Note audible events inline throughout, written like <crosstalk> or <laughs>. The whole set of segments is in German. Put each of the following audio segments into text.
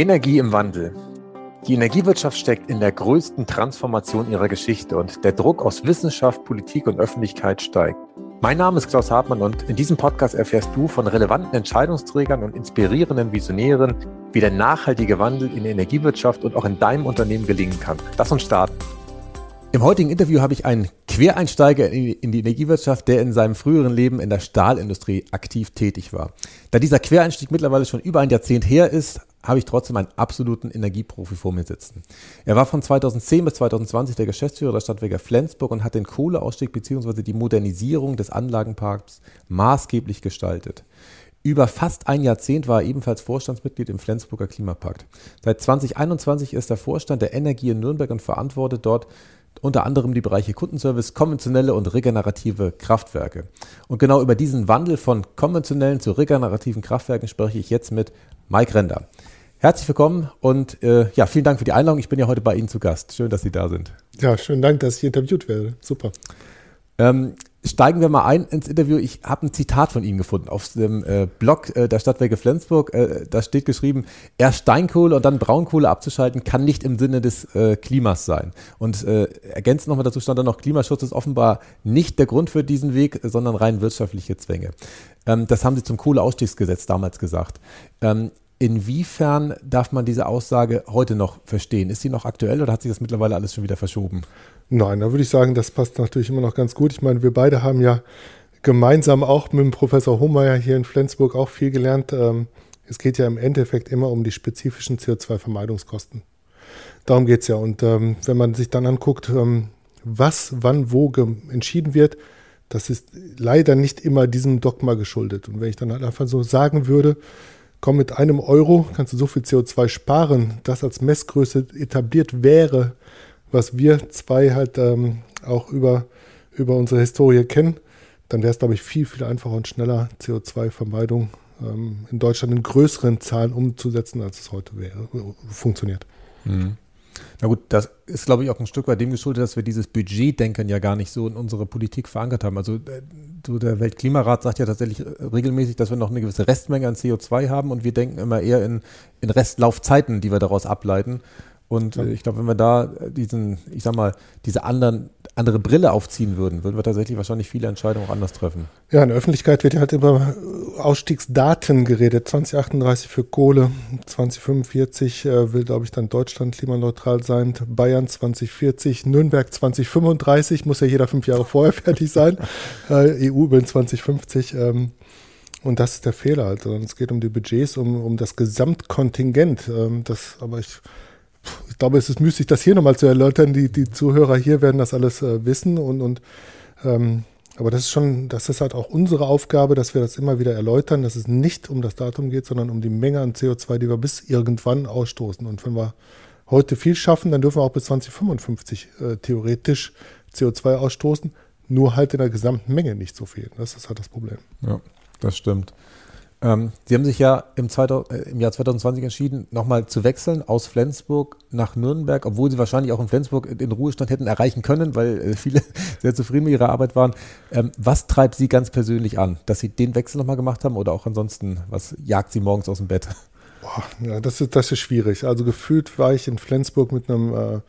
Energie im Wandel. Die Energiewirtschaft steckt in der größten Transformation ihrer Geschichte und der Druck aus Wissenschaft, Politik und Öffentlichkeit steigt. Mein Name ist Klaus Hartmann und in diesem Podcast erfährst du von relevanten Entscheidungsträgern und inspirierenden Visionären, wie der nachhaltige Wandel in der Energiewirtschaft und auch in deinem Unternehmen gelingen kann. Lass uns starten. Im heutigen Interview habe ich einen Quereinsteiger in die Energiewirtschaft, der in seinem früheren Leben in der Stahlindustrie aktiv tätig war. Da dieser Quereinstieg mittlerweile schon über ein Jahrzehnt her ist, habe ich trotzdem einen absoluten Energieprofi vor mir sitzen. Er war von 2010 bis 2020 der Geschäftsführer der Stadtwerke Flensburg und hat den Kohleausstieg bzw. die Modernisierung des Anlagenparks maßgeblich gestaltet. Über fast ein Jahrzehnt war er ebenfalls Vorstandsmitglied im Flensburger Klimapakt. Seit 2021 ist er Vorstand der Energie in Nürnberg und verantwortet dort unter anderem die Bereiche Kundenservice, konventionelle und regenerative Kraftwerke. Und genau über diesen Wandel von konventionellen zu regenerativen Kraftwerken spreche ich jetzt mit Mike Render. Herzlich willkommen und äh, ja, vielen Dank für die Einladung. Ich bin ja heute bei Ihnen zu Gast. Schön, dass Sie da sind. Ja, schönen Dank, dass ich interviewt werde. Super. Ähm, steigen wir mal ein ins Interview. Ich habe ein Zitat von Ihnen gefunden auf dem äh, Blog äh, der Stadtwerke Flensburg. Äh, da steht geschrieben, erst Steinkohle und dann Braunkohle abzuschalten, kann nicht im Sinne des äh, Klimas sein. Und äh, ergänzend nochmal dazu stand dann noch, Klimaschutz ist offenbar nicht der Grund für diesen Weg, sondern rein wirtschaftliche Zwänge. Ähm, das haben Sie zum Kohleausstiegsgesetz damals gesagt. Ähm, Inwiefern darf man diese Aussage heute noch verstehen? Ist sie noch aktuell oder hat sich das mittlerweile alles schon wieder verschoben? Nein, da würde ich sagen, das passt natürlich immer noch ganz gut. Ich meine, wir beide haben ja gemeinsam auch mit dem Professor Hohmeier hier in Flensburg auch viel gelernt. Ähm, es geht ja im Endeffekt immer um die spezifischen CO2-Vermeidungskosten. Darum geht es ja. Und ähm, wenn man sich dann anguckt, ähm, was, wann, wo entschieden wird, das ist leider nicht immer diesem Dogma geschuldet. Und wenn ich dann halt einfach so sagen würde, komm, mit einem Euro kannst du so viel CO2 sparen, das als Messgröße etabliert wäre, was wir zwei halt ähm, auch über, über unsere Historie kennen, dann wäre es, glaube ich, viel, viel einfacher und schneller, CO2-Vermeidung ähm, in Deutschland in größeren Zahlen umzusetzen, als es heute wäre, funktioniert. Mhm. Na gut, das ist, glaube ich, auch ein Stück weit dem geschuldet, dass wir dieses Budgetdenken ja gar nicht so in unserer Politik verankert haben. Also äh, der Weltklimarat sagt ja tatsächlich äh, regelmäßig, dass wir noch eine gewisse Restmenge an CO2 haben und wir denken immer eher in, in Restlaufzeiten, die wir daraus ableiten. Und. Äh, ich glaube, wenn wir da diesen, ich sag mal, diese anderen, andere Brille aufziehen würden, würden wir tatsächlich wahrscheinlich viele Entscheidungen auch anders treffen. Ja, in der Öffentlichkeit wird ja halt über Ausstiegsdaten geredet. 2038 für Kohle, 2045 äh, will, glaube ich, dann Deutschland klimaneutral sein, Bayern 2040, Nürnberg 2035, muss ja jeder fünf Jahre vorher <laughs> fertig sein, äh, EU will 2050. Ähm, und das ist der Fehler. Also es geht um die Budgets, um, um das Gesamtkontingent. Ähm, das, aber ich ich glaube, es ist müßig, das hier nochmal zu erläutern. Die, die Zuhörer hier werden das alles äh, wissen und, und ähm, aber das ist schon, das ist halt auch unsere Aufgabe, dass wir das immer wieder erläutern, dass es nicht um das Datum geht, sondern um die Menge an CO2, die wir bis irgendwann ausstoßen. Und wenn wir heute viel schaffen, dann dürfen wir auch bis 2055 äh, theoretisch CO2 ausstoßen, nur halt in der gesamten Menge nicht so viel. Das ist halt das Problem. Ja, das stimmt. Ähm, Sie haben sich ja im, 2000, äh, im Jahr 2020 entschieden, nochmal zu wechseln aus Flensburg nach Nürnberg, obwohl Sie wahrscheinlich auch in Flensburg den Ruhestand hätten erreichen können, weil äh, viele <laughs> sehr zufrieden mit Ihrer Arbeit waren. Ähm, was treibt Sie ganz persönlich an, dass Sie den Wechsel nochmal gemacht haben oder auch ansonsten, was jagt Sie morgens aus dem Bett? Boah, ja, das ist, das ist schwierig. Also gefühlt war ich in Flensburg mit einem äh,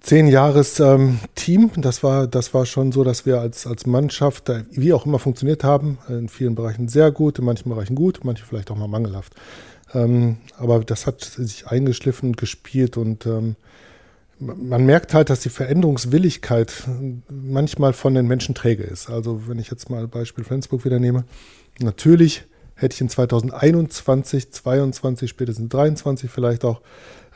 zehn Jahres ähm, Team. Das war, das war schon so, dass wir als, als Mannschaft, wie auch immer funktioniert haben, in vielen Bereichen sehr gut, in manchen Bereichen gut, manche vielleicht auch mal mangelhaft. Ähm, aber das hat sich eingeschliffen und gespielt und ähm, man merkt halt, dass die Veränderungswilligkeit manchmal von den Menschen träge ist. Also wenn ich jetzt mal Beispiel Flensburg wieder nehme, natürlich hätte ich in 2021, 22, spätestens 23 vielleicht auch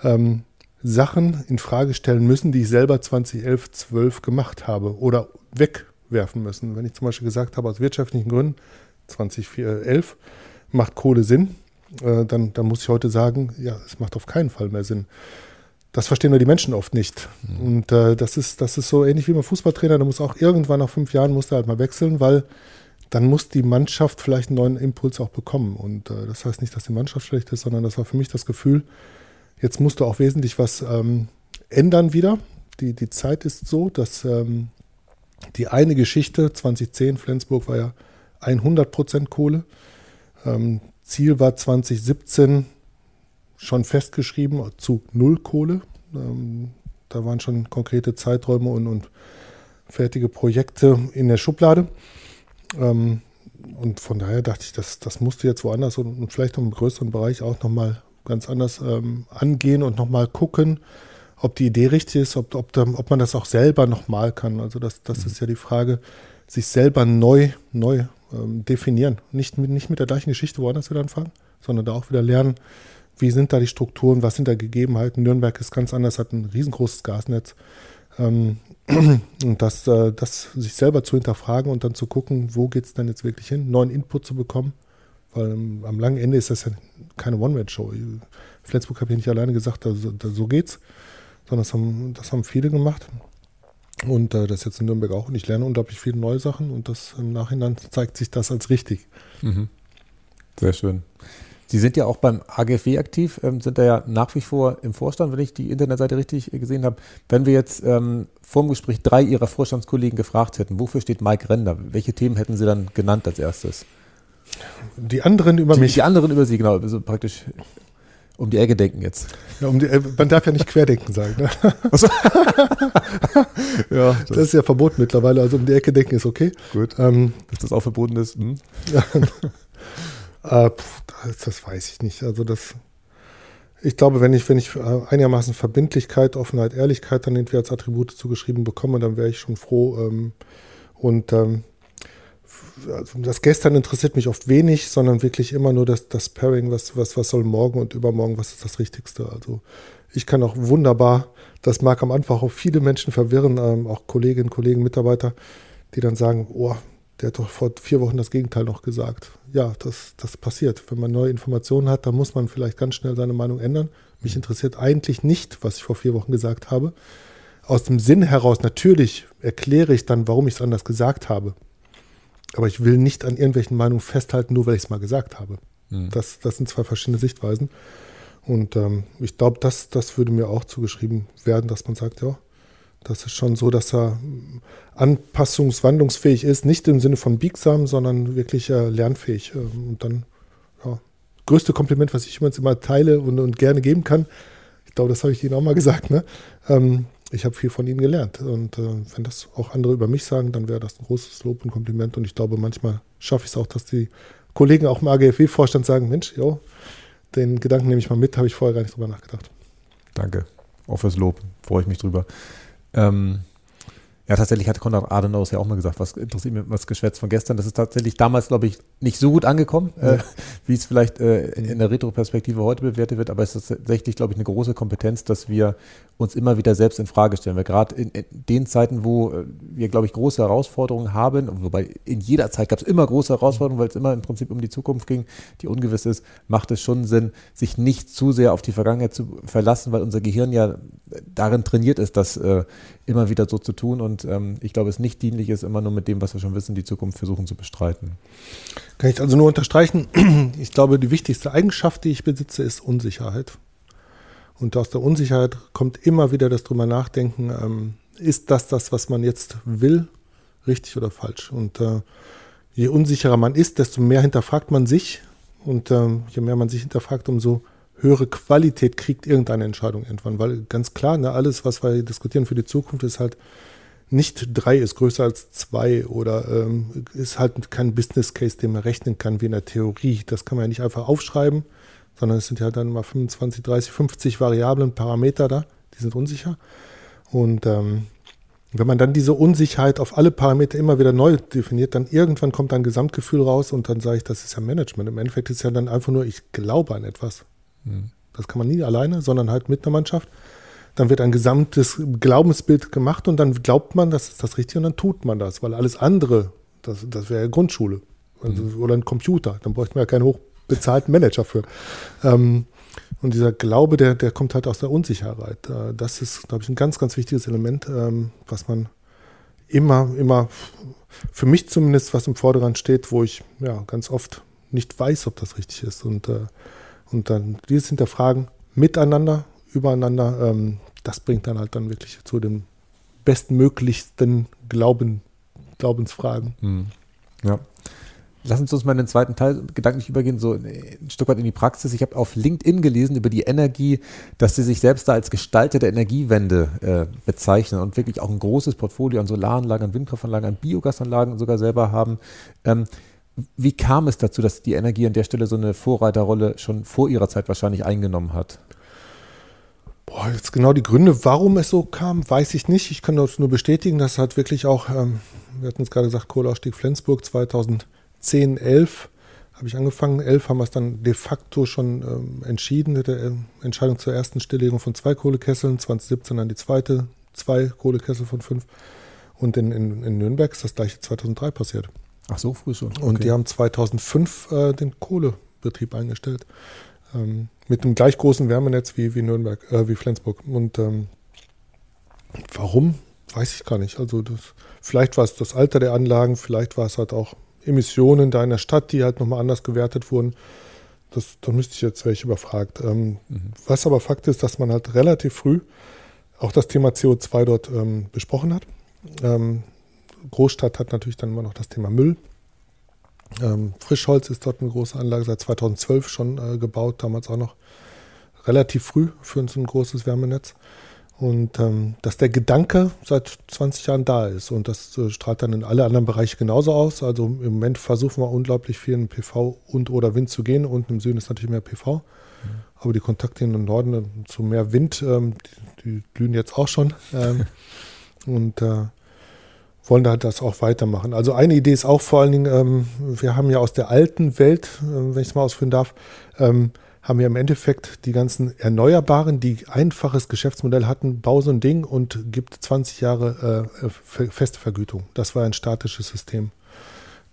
ähm, Sachen in Frage stellen müssen, die ich selber 2011, 12 gemacht habe oder wegwerfen müssen. Wenn ich zum Beispiel gesagt habe, aus wirtschaftlichen Gründen 2011 macht Kohle Sinn, äh, dann, dann muss ich heute sagen, ja, es macht auf keinen Fall mehr Sinn. Das verstehen wir die Menschen oft nicht. Mhm. Und äh, das, ist, das ist so ähnlich wie beim Fußballtrainer, der muss auch irgendwann nach fünf Jahren muss er halt mal wechseln, weil dann muss die Mannschaft vielleicht einen neuen Impuls auch bekommen. Und äh, das heißt nicht, dass die Mannschaft schlecht ist, sondern das war für mich das Gefühl, Jetzt musst du auch wesentlich was ähm, ändern wieder. Die, die Zeit ist so, dass ähm, die eine Geschichte, 2010, Flensburg war ja 100% Kohle. Ähm, Ziel war 2017 schon festgeschrieben zu Null Kohle. Ähm, da waren schon konkrete Zeiträume und, und fertige Projekte in der Schublade. Ähm, und von daher dachte ich, das, das musste jetzt woanders und, und vielleicht im größeren Bereich auch nochmal ganz anders ähm, angehen und nochmal gucken, ob die Idee richtig ist, ob, ob, ob man das auch selber nochmal kann. Also das, das mhm. ist ja die Frage, sich selber neu, neu ähm, definieren. Nicht mit, nicht mit der gleichen Geschichte woanders wieder anfangen, sondern da auch wieder lernen, wie sind da die Strukturen, was sind da Gegebenheiten. Nürnberg ist ganz anders, hat ein riesengroßes Gasnetz. Ähm, <clears throat> und das, äh, das sich selber zu hinterfragen und dann zu gucken, wo geht es denn jetzt wirklich hin, neuen Input zu bekommen. Weil am langen Ende ist das ja keine One-Man-Show. Flensburg habe ich nicht alleine gesagt, da, da, so geht's, sondern das haben, das haben viele gemacht. Und äh, das jetzt in Nürnberg auch. Und ich lerne unglaublich viele neue Sachen und das im Nachhinein zeigt sich das als richtig. Mhm. Sehr schön. Sie sind ja auch beim AGFW aktiv, ähm, sind da ja nach wie vor im Vorstand, wenn ich die Internetseite richtig gesehen habe. Wenn wir jetzt ähm, vor dem Gespräch drei Ihrer Vorstandskollegen gefragt hätten, wofür steht Mike Render? Welche Themen hätten Sie dann genannt als erstes? Die anderen über die, mich. Die anderen über Sie, genau. Also praktisch um die Ecke denken jetzt. Ja, um die, äh, man darf ja nicht querdenken sagen. Ne? <laughs> ja, das, das, ist ja verboten mittlerweile. Also um die Ecke denken ist okay. Gut. Ähm, Dass das auch verboten ist. Hm. <laughs> Äh, pff, das, das, weiß ich nicht. Also das, ich glaube, wenn ich, wenn ich äh, einigermaßen Verbindlichkeit, Offenheit, Ehrlichkeit dann irgendwie als Attribute zugeschrieben bekomme, dann wäre ich schon froh. Ähm, und ähm, also das Gestern interessiert mich oft wenig, sondern wirklich immer nur das, das Pairing, was, was, was soll morgen und übermorgen, was ist das Richtigste. Also ich kann auch wunderbar, das mag am Anfang auch viele Menschen verwirren, ähm, auch Kolleginnen, Kollegen, Mitarbeiter, die dann sagen, oh, der hat doch vor vier Wochen das Gegenteil noch gesagt. Ja, das, das passiert. Wenn man neue Informationen hat, dann muss man vielleicht ganz schnell seine Meinung ändern. Mich interessiert eigentlich nicht, was ich vor vier Wochen gesagt habe. Aus dem Sinn heraus, natürlich erkläre ich dann, warum ich es anders gesagt habe. Aber ich will nicht an irgendwelchen Meinungen festhalten, nur weil ich es mal gesagt habe. Mhm. Das, das sind zwei verschiedene Sichtweisen. Und ähm, ich glaube, das, das würde mir auch zugeschrieben werden, dass man sagt, ja, das ist schon so, dass er anpassungswandlungsfähig ist, nicht im Sinne von biegsam, sondern wirklich äh, lernfähig. Ähm, und dann, ja, größte Kompliment, was ich immer, immer teile und, und gerne geben kann, ich glaube, das habe ich Ihnen auch mal gesagt, ne? Ähm, ich habe viel von Ihnen gelernt. Und äh, wenn das auch andere über mich sagen, dann wäre das ein großes Lob und Kompliment. Und ich glaube, manchmal schaffe ich es auch, dass die Kollegen auch im AGFW-Vorstand sagen, Mensch, jo, den Gedanken nehme ich mal mit, habe ich vorher gar nicht drüber nachgedacht. Danke. Auch fürs Lob. Freue ich mich drüber. Ähm, ja, tatsächlich hat Konrad Adenauer ja auch mal gesagt, was interessiert mich was Geschwätz von gestern. Das ist tatsächlich damals, glaube ich, nicht so gut angekommen, ja. äh, <laughs> wie es vielleicht äh, in der Retroperspektive heute bewertet wird. Aber es ist tatsächlich, glaube ich, eine große Kompetenz, dass wir uns immer wieder selbst in Frage stellen. Weil gerade in, in, den Zeiten, wo äh, wir, glaube ich, große Herausforderungen haben, wobei in jeder Zeit gab es immer große Herausforderungen, weil es immer im Prinzip um die Zukunft ging, die ungewiss ist, macht es schon Sinn, sich nicht zu sehr auf die Vergangenheit zu verlassen, weil unser Gehirn ja darin trainiert ist, das äh, immer wieder so zu tun. Und ähm, ich glaube, es nicht dienlich ist, immer nur mit dem, was wir schon wissen, die Zukunft versuchen zu bestreiten. Kann ich also nur unterstreichen. <clears throat> Ich glaube, die wichtigste Eigenschaft, die ich besitze, ist Unsicherheit. Und aus der Unsicherheit kommt immer wieder das drüber nachdenken, ähm, ist das das, was man jetzt will, richtig oder falsch? Und äh, je unsicherer man ist, desto mehr hinterfragt man sich. Und äh, je mehr man sich hinterfragt, umso höhere Qualität kriegt irgendeine Entscheidung irgendwann. Weil ganz klar, ne, alles, was wir diskutieren für die Zukunft, ist halt nicht drei ist größer als zwei oder ähm, ist halt kein Business Case, den man rechnen kann wie in der Theorie. Das kann man ja nicht einfach aufschreiben, sondern es sind ja dann mal 25, 30, 50 Variablen, Parameter da, die sind unsicher. Und ähm, wenn man dann diese Unsicherheit auf alle Parameter immer wieder neu definiert, dann irgendwann kommt ein Gesamtgefühl raus und dann sage ich, das ist ja Management. Im Endeffekt ist ja dann einfach nur, ich glaube an etwas. Mhm. Das kann man nie alleine, sondern halt mit einer Mannschaft. Dann wird ein gesamtes Glaubensbild gemacht und dann glaubt man, das ist das Richtige und dann tut man das, weil alles andere, das, das wäre ja Grundschule also, mhm. oder ein Computer. Dann bräuchte man ja keinen hochbezahlten Manager für. Ähm, und dieser Glaube, der, der kommt halt aus der Unsicherheit. Äh, das ist, glaube ich, ein ganz, ganz wichtiges Element, ähm, was man immer, immer, für mich zumindest, was im Vordergrund steht, wo ich ja ganz oft nicht weiß, ob das richtig ist. Und äh, und dann dieses Hinterfragen miteinander, übereinander, ähm, das bringt dann halt dann wirklich zu den bestmöglichsten Glauben, Glaubensfragen. Mhm. Ja. Lassen Sie uns mal in den zweiten Teil gedanklich übergehen, so ein Stück weit in die Praxis. Ich habe auf LinkedIn gelesen über die Energie, dass Sie sich selbst da als Gestalter der Energiewende äh, bezeichnen und wirklich auch ein großes Portfolio an Solaranlagen, an Windkraftanlagen, an Biogasanlagen sogar selber haben. Ähm, wie kam es dazu, dass die Energie an der Stelle so eine Vorreiterrolle schon vor ihrer Zeit wahrscheinlich eingenommen hat? Boah, jetzt genau die Gründe, warum es so kam, weiß ich nicht. Ich kann das nur bestätigen, dass hat wirklich auch, ähm, wir hatten es gerade gesagt, Kohleausstieg Flensburg 2010, 11 habe ich angefangen. 11 haben wir es dann de facto schon ähm, entschieden, mit der äh, Entscheidung zur ersten Stilllegung von zwei Kohlekesseln, 2017 dann die zweite, zwei Kohlekessel von fünf. Und in, in, in Nürnberg ist das gleiche 2003 passiert. Ach so, früh schon. Okay. Und die haben 2005 äh, den Kohlebetrieb eingestellt. Ähm, mit einem gleich großen Wärmenetz wie, wie Nürnberg, äh, wie Flensburg. Und ähm, warum, weiß ich gar nicht. Also das, vielleicht war es das Alter der Anlagen, vielleicht war es halt auch Emissionen da in der Stadt, die halt nochmal anders gewertet wurden. Das, da müsste ich jetzt welche überfragt. Ähm, mhm. Was aber Fakt ist, dass man halt relativ früh auch das Thema CO2 dort ähm, besprochen hat. Ähm, Großstadt hat natürlich dann immer noch das Thema Müll. Ähm, Frischholz ist dort eine große Anlage, seit 2012 schon äh, gebaut, damals auch noch relativ früh für uns ein großes Wärmenetz. Und ähm, dass der Gedanke seit 20 Jahren da ist und das äh, strahlt dann in alle anderen Bereiche genauso aus. Also im Moment versuchen wir unglaublich viel in PV und oder Wind zu gehen. Unten im Süden ist natürlich mehr PV. Mhm. Aber die Kontakte in den Norden äh, zu mehr Wind, ähm, die, die, glühen jetzt auch schon. Ähm, <laughs> und äh, wollen da das auch weitermachen. Also eine Idee ist auch vor allen Dingen, ähm, wir haben ja aus der alten Welt, äh, wenn ich es mal ausführen darf, ähm, haben wir im Endeffekt die ganzen Erneuerbaren, die einfaches Geschäftsmodell hatten, bau so ein Ding und gibt 20 Jahre äh, feste Vergütung. Das war ein statisches System.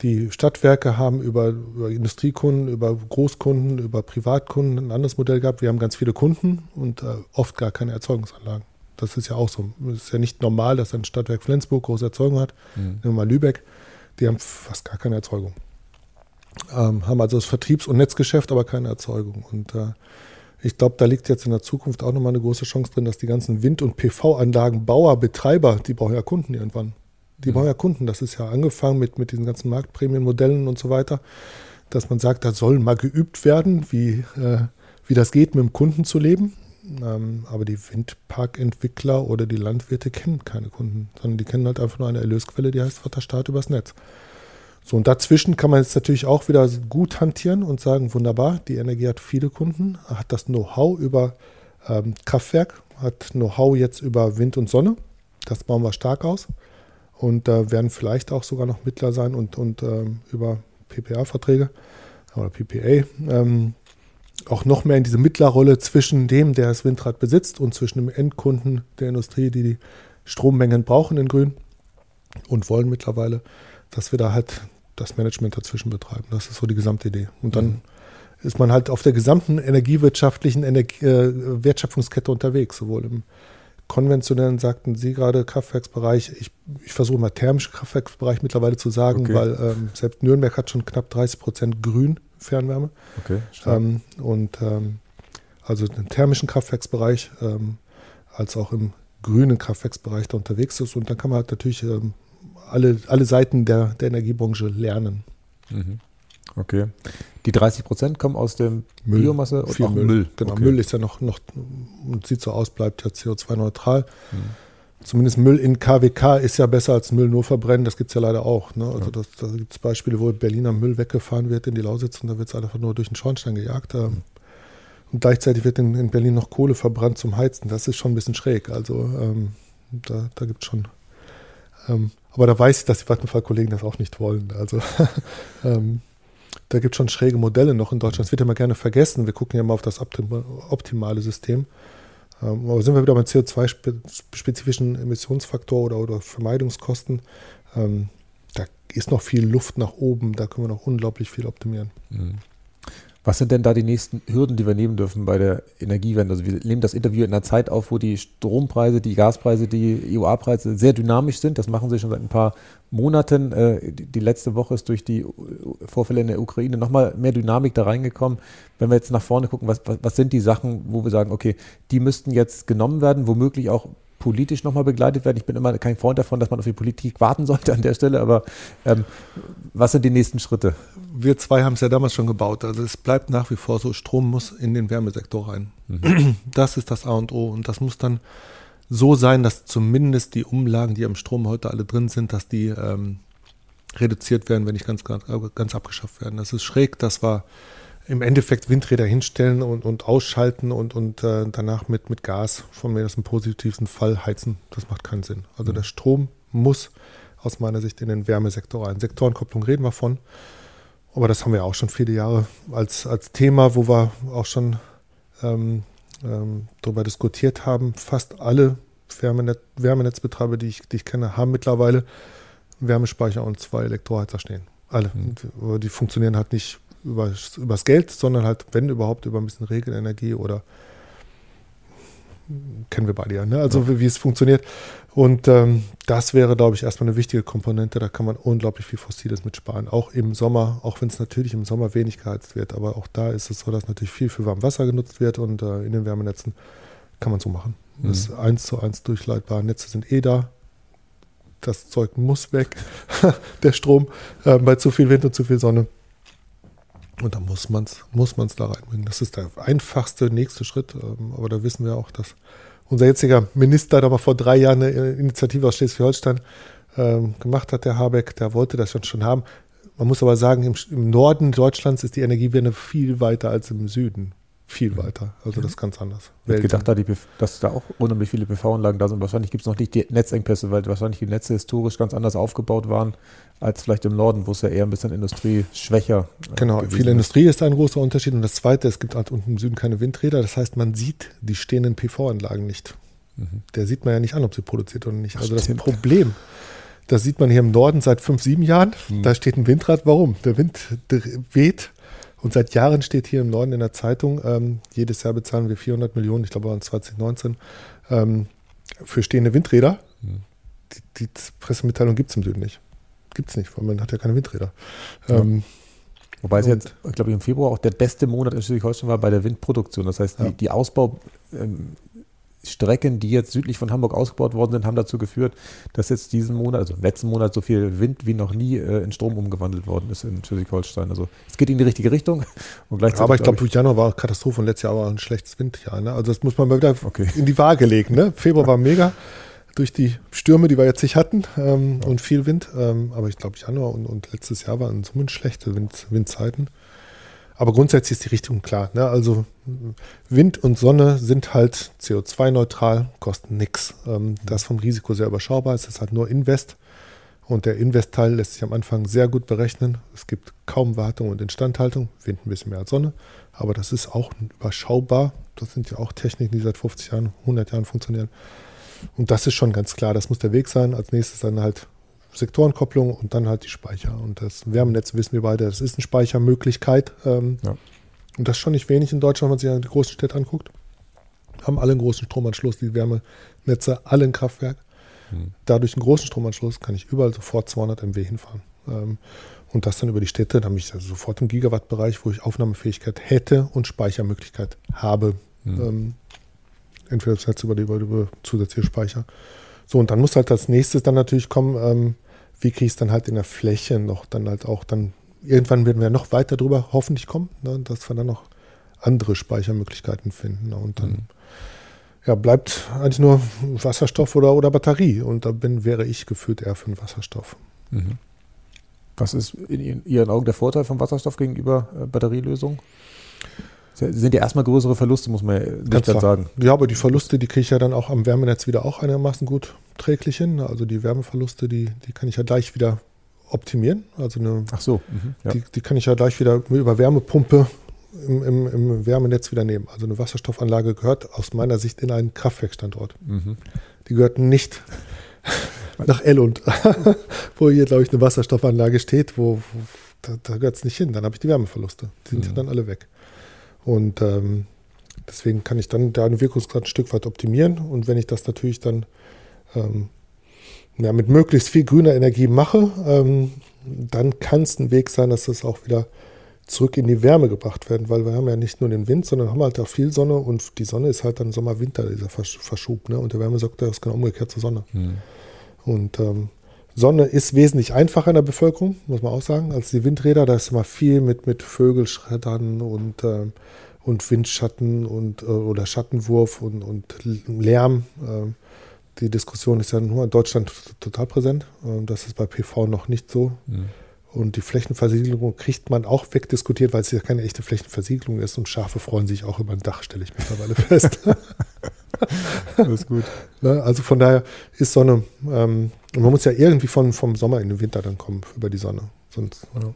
Die Stadtwerke haben über, über, Industriekunden, über Großkunden, über Privatkunden ein anderes Modell gehabt. Wir haben ganz viele Kunden und äh, oft gar keine Erzeugungsanlagen. Das ist ja auch so. Es ist ja nicht normal, dass ein Stadtwerk Flensburg große Erzeugung hat. Mhm. Nehmen wir mal Lübeck. Die haben fast gar keine Erzeugung. Ähm, haben also das Vertriebs- und Netzgeschäft, aber keine Erzeugung. Und äh, ich glaube, da liegt jetzt in der Zukunft auch nochmal eine große Chance drin, dass die ganzen Wind- und PV-Anlagen, Bauer, Betreiber, die brauchen ja Kunden irgendwann. Die mhm. brauchen ja Kunden. Das ist ja angefangen mit, mit diesen ganzen Marktprämienmodellen und so weiter, dass man sagt, da soll mal geübt werden, wie, äh, wie das geht, mit dem Kunden zu leben. Ähm, aber die Windparkentwickler oder die Landwirte kennen keine Kunden, sondern die kennen halt einfach nur eine Erlösquelle, die heißt Vaterstaat übers Netz. So, und dazwischen kann man jetzt natürlich auch wieder gut hantieren und sagen, wunderbar, die Energie hat viele Kunden, hat das Know-how über ähm, Kraftwerk, hat Know-how jetzt über Wind und Sonne. Das bauen wir stark aus. Und äh, werden vielleicht auch sogar noch Mittler sein und, und ähm, über PPA-Verträge oder PPA ähm, auch noch mehr in diese Mittlerrolle zwischen dem, der das Windrad besitzt und zwischen dem Endkunden der Industrie, die die Strommengen brauchen in Grün und wollen mittlerweile, dass wir da halt das Management dazwischen betreiben. Das ist so die gesamte Idee. Und dann mhm. ist man halt auf der gesamten energiewirtschaftlichen Energie, äh, Wertschöpfungskette unterwegs, sowohl im konventionellen, sagten Sie gerade, Kraftwerksbereich. Ich, ich versuche mal thermischen Kraftwerksbereich mittlerweile zu sagen, okay. weil ähm, selbst Nürnberg hat schon knapp 30 Prozent Grün Fernwärme. Okay, ähm, und ähm, also im thermischen Kraftwerksbereich ähm, als auch im grünen Kraftwerksbereich da unterwegs ist. Und dann kann man halt natürlich ähm, alle, alle Seiten der, der Energiebranche lernen. Mhm. Okay. Die 30 Prozent kommen aus dem Müll, Biomasse und auch Müll. Müll. Genau, okay. Müll ist ja noch, noch sieht so aus, bleibt ja CO2-neutral. Mhm zumindest Müll in KWK ist ja besser als Müll nur verbrennen. Das gibt es ja leider auch. Ne? Also das, da gibt es Beispiele, wo Berliner Müll weggefahren wird in die Lausitz und da wird es einfach nur durch den Schornstein gejagt. Ähm, und gleichzeitig wird in, in, Berlin noch Kohle verbrannt zum Heizen. Das ist schon ein bisschen schräg. Also ähm, da, da gibt es schon. Ähm, aber da weiß ich, dass die Vattenfall-Kollegen das auch nicht wollen. Also <laughs> ähm, da gibt es schon schräge Modelle noch in Deutschland. Das wird ja mal gerne vergessen. Wir gucken ja mal auf das optimale System. Ähm, aber sind wir wieder beim CO2-spezifischen Emissionsfaktor oder, oder Vermeidungskosten. Ähm, da ist noch viel Luft nach oben, da können wir noch unglaublich viel optimieren. Mhm. Was sind denn da die nächsten Hürden, die wir nehmen dürfen bei der Energiewende? Also wir nehmen das Interview in einer Zeit auf, wo die Strompreise, die Gaspreise, die EUA-Preise sehr dynamisch sind. Das machen sie schon seit ein paar Monaten. Äh, die letzte Woche ist durch die Vorfälle in der Ukraine nochmal mehr Dynamik da reingekommen. Wenn wir jetzt nach vorne gucken, was, was, was sind die Sachen, wo wir sagen, okay, die müssten jetzt genommen werden, womöglich auch politisch nochmal begleitet werden? Ich bin immer kein Freund davon, dass man auf die Politik warten sollte an der Stelle, aber ähm, was sind die nächsten Schritte? Wir zwei haben es ja damals schon gebaut. Also es bleibt nach wie vor so, Strom muss in den Wärmesektor rein. Mhm. Das ist das A und O und das muss dann so sein, dass zumindest die Umlagen, die am Strom heute alle drin sind, dass die ähm, reduziert werden, wenn nicht ganz, ganz, ganz abgeschafft werden. Das ist schräg, das war im Endeffekt Windräder hinstellen und, und ausschalten und, und äh, danach mit, mit Gas, von mir das im positivsten Fall heizen, das macht keinen Sinn. Also mhm. der Strom muss aus meiner Sicht in den Wärmesektor rein. Sektorenkopplung reden wir von, aber das haben wir auch schon viele Jahre als, als Thema, wo wir auch schon ähm, ähm, darüber diskutiert haben. Fast alle Wärmenet Wärmenetzbetreiber, die ich, die ich kenne, haben mittlerweile Wärmespeicher und zwei Elektroheizer stehen. Alle. Mhm. Die funktionieren halt nicht über, übers Geld, sondern halt, wenn überhaupt, über ein bisschen Regelenergie oder kennen wir beide ja, ne? also ja. wie, es funktioniert. Und ähm, das wäre, glaube ich, erstmal eine wichtige Komponente. Da kann man unglaublich viel Fossiles mitsparen. Auch im Sommer, auch wenn es natürlich im Sommer wenig geheizt wird. Aber auch da ist es so, dass natürlich viel für Warmwasser genutzt wird und äh, in den Wärmenetzen kann man so machen. Mhm. Das eins zu eins durchleitbare Netze sind eh da. Das Zeug muss weg, <laughs> der Strom, äh, bei zu viel Wind und zu viel Sonne. Und da muss man es muss man's da reinbringen. Das ist der einfachste nächste Schritt. Ähm, aber da wissen wir auch, dass unser jetziger Minister da mal vor drei Jahren eine Initiative aus Schleswig-Holstein ähm, gemacht hat, der Habeck, der wollte das schon haben. Man muss aber sagen, im, im Norden Deutschlands ist die Energiewende viel weiter als im Süden viel weiter. Also das ist ganz anders. Ich hätte gedacht, da die, dass da auch unheimlich viele PV-Anlagen da sind. Wahrscheinlich gibt es noch nicht die Netzengpässe, weil wahrscheinlich die Netze historisch ganz anders aufgebaut waren als vielleicht im Norden, wo es ja eher ein bisschen industrieschwächer äh, Genau, viel Industrie ist ein großer Unterschied. Und das Zweite, es gibt halt unten im Süden keine Windräder. Das heißt, man sieht die stehenden PV-Anlagen nicht. Mhm. Der sieht man ja nicht an, ob sie produziert oder nicht. Also Stimmt. das Problem, das sieht man hier im Norden seit fünf, sieben Jahren. Mhm. Da steht ein Windrad. Warum? Der Wind weht und seit Jahren steht hier im Norden in der Zeitung, ähm, jedes Jahr bezahlen wir 400 Millionen, ich glaube, waren 2019, ähm, für stehende Windräder. Mhm. Die, die, Pressemitteilung gibt es im Süden nicht. Gibt es nicht, weil man hat ja keine Windräder. Ja. Ähm, Wobei es jetzt, glaube ich, im Februar auch der beste Monat in Schleswig-Holstein war bei der Windproduktion. Das heißt, die, ja. die Ausbau, ähm, Strecken, die jetzt südlich von Hamburg ausgebaut worden sind, haben dazu geführt, dass jetzt diesen Monat, also letzten Monat, so viel Wind wie noch nie äh, in Strom umgewandelt worden ist in Schleswig-Holstein. Also es geht in die richtige Richtung. <laughs> Und gleichzeitig, Aber ich glaube, Januar war Katastrophe und letztes Jahr war ein schlechtes Windjahr. Ne? Also das muss man mal wieder okay. in die Waage legen. Ne? Februar war mega durch die Stürme, die wir jetzt nicht hatten ähm, ja. und viel Wind. Ähm, aber ich glaube, Januar und, und, letztes Jahr waren Summen schlechte Wind, Windzeiten. Aber grundsätzlich ist die Richtung klar. Ne? Also Wind und Sonne sind halt CO2-neutral, kosten nichts. Ähm, das vom Risiko sehr überschaubar. Es ist halt nur Invest. Und der Invest-Teil lässt sich am Anfang sehr gut berechnen. Es gibt kaum Wartung und Instandhaltung. Wind ein bisschen mehr als Sonne. Aber das ist auch überschaubar. Das sind ja auch Techniken, die seit 50 Jahren, 100 Jahren funktionieren. Und das ist schon ganz klar. Das muss der Weg sein. Als nächstes dann halt Sektorenkopplung und dann halt die Speicher. Und das Wärmenetz wissen wir beide, das ist eine Speichermöglichkeit. Ähm, ja. Und das ist schon nicht wenig in Deutschland, wenn man sich die großen Städte anguckt. Haben alle einen großen Stromanschluss, die Wärmenetze, alle ein Kraftwerk. Mhm. Dadurch einen großen Stromanschluss kann ich überall sofort 200 MW hinfahren. Ähm, und das dann über die Städte, dann bin ich also sofort im Gigawatt-Bereich, wo ich Aufnahmefähigkeit hätte und Speichermöglichkeit habe. Mhm. Ähm, entweder das Netz über, die, über, über zusätzliche Speicher. So, und dann muss halt als nächstes dann natürlich kommen, ähm, wie kriege ich es dann halt in der Fläche noch dann halt auch dann, irgendwann werden wir noch weiter drüber hoffentlich kommen, ne, dass wir dann noch andere Speichermöglichkeiten finden. Ne, und dann mhm. ja, bleibt eigentlich nur Wasserstoff oder, oder Batterie. Und da bin, wäre ich gefühlt eher für den Wasserstoff. Mhm. Was ist in Ihren Augen der Vorteil von Wasserstoff gegenüber äh, Batterielösungen? Sind ja erstmal größere Verluste, muss man nicht sagen. Ja, aber die Verluste, die kriege ich ja dann auch am Wärmenetz wieder auch einigermaßen gut träglich hin. Also die Wärmeverluste, die, die kann ich ja gleich wieder optimieren. Also eine, Ach so. Mhm, ja. die, die kann ich ja gleich wieder über Wärmepumpe im, im, im, Wärmenetz wieder nehmen. Also eine Wasserstoffanlage gehört aus meiner Sicht in einen Kraftwerkstandort. Mhm. Die gehört nicht <laughs> nach Ellund, <laughs> wo hier, glaube ich, eine Wasserstoffanlage steht, wo, wo da, da gehört es nicht hin. Dann habe ich die Wärmeverluste. Die sind mhm. ja dann alle weg. Und ähm, deswegen kann ich dann da den Wirkungsgrad ein Stück weit optimieren. Und wenn ich das natürlich dann ähm, ja, mit möglichst viel grüner Energie mache, ähm, dann kann es ein Weg sein, dass das auch wieder zurück in die Wärme gebracht werden, weil wir haben ja nicht nur den Wind, sondern haben halt auch viel Sonne und die Sonne ist halt dann Sommer-Winter, dieser Verschub. Ne? Und der Wärmesoktor ist genau umgekehrt zur Sonne. Mhm. Und ähm, Sonne ist wesentlich einfacher in der Bevölkerung, muss man auch sagen, als die Windräder. Da ist immer viel mit, mit Vögelschreddern und, äh, und Windschatten und, äh, oder Schattenwurf und, und Lärm. Äh, die Diskussion ist ja nur in Deutschland total präsent. Ähm, das ist bei PV noch nicht so. Mhm. Und die Flächenversiegelung kriegt man auch wegdiskutiert, weil es ja keine echte Flächenversiegelung ist. Und Schafe freuen sich auch über ein Dach, stelle ich mittlerweile fest. <laughs> ist gut. <laughs> Ne, also von daher ist Sonne, ähm, man muss ja irgendwie von, vom Sommer in den Winter dann kommen über die Sonne. Sonst, ja.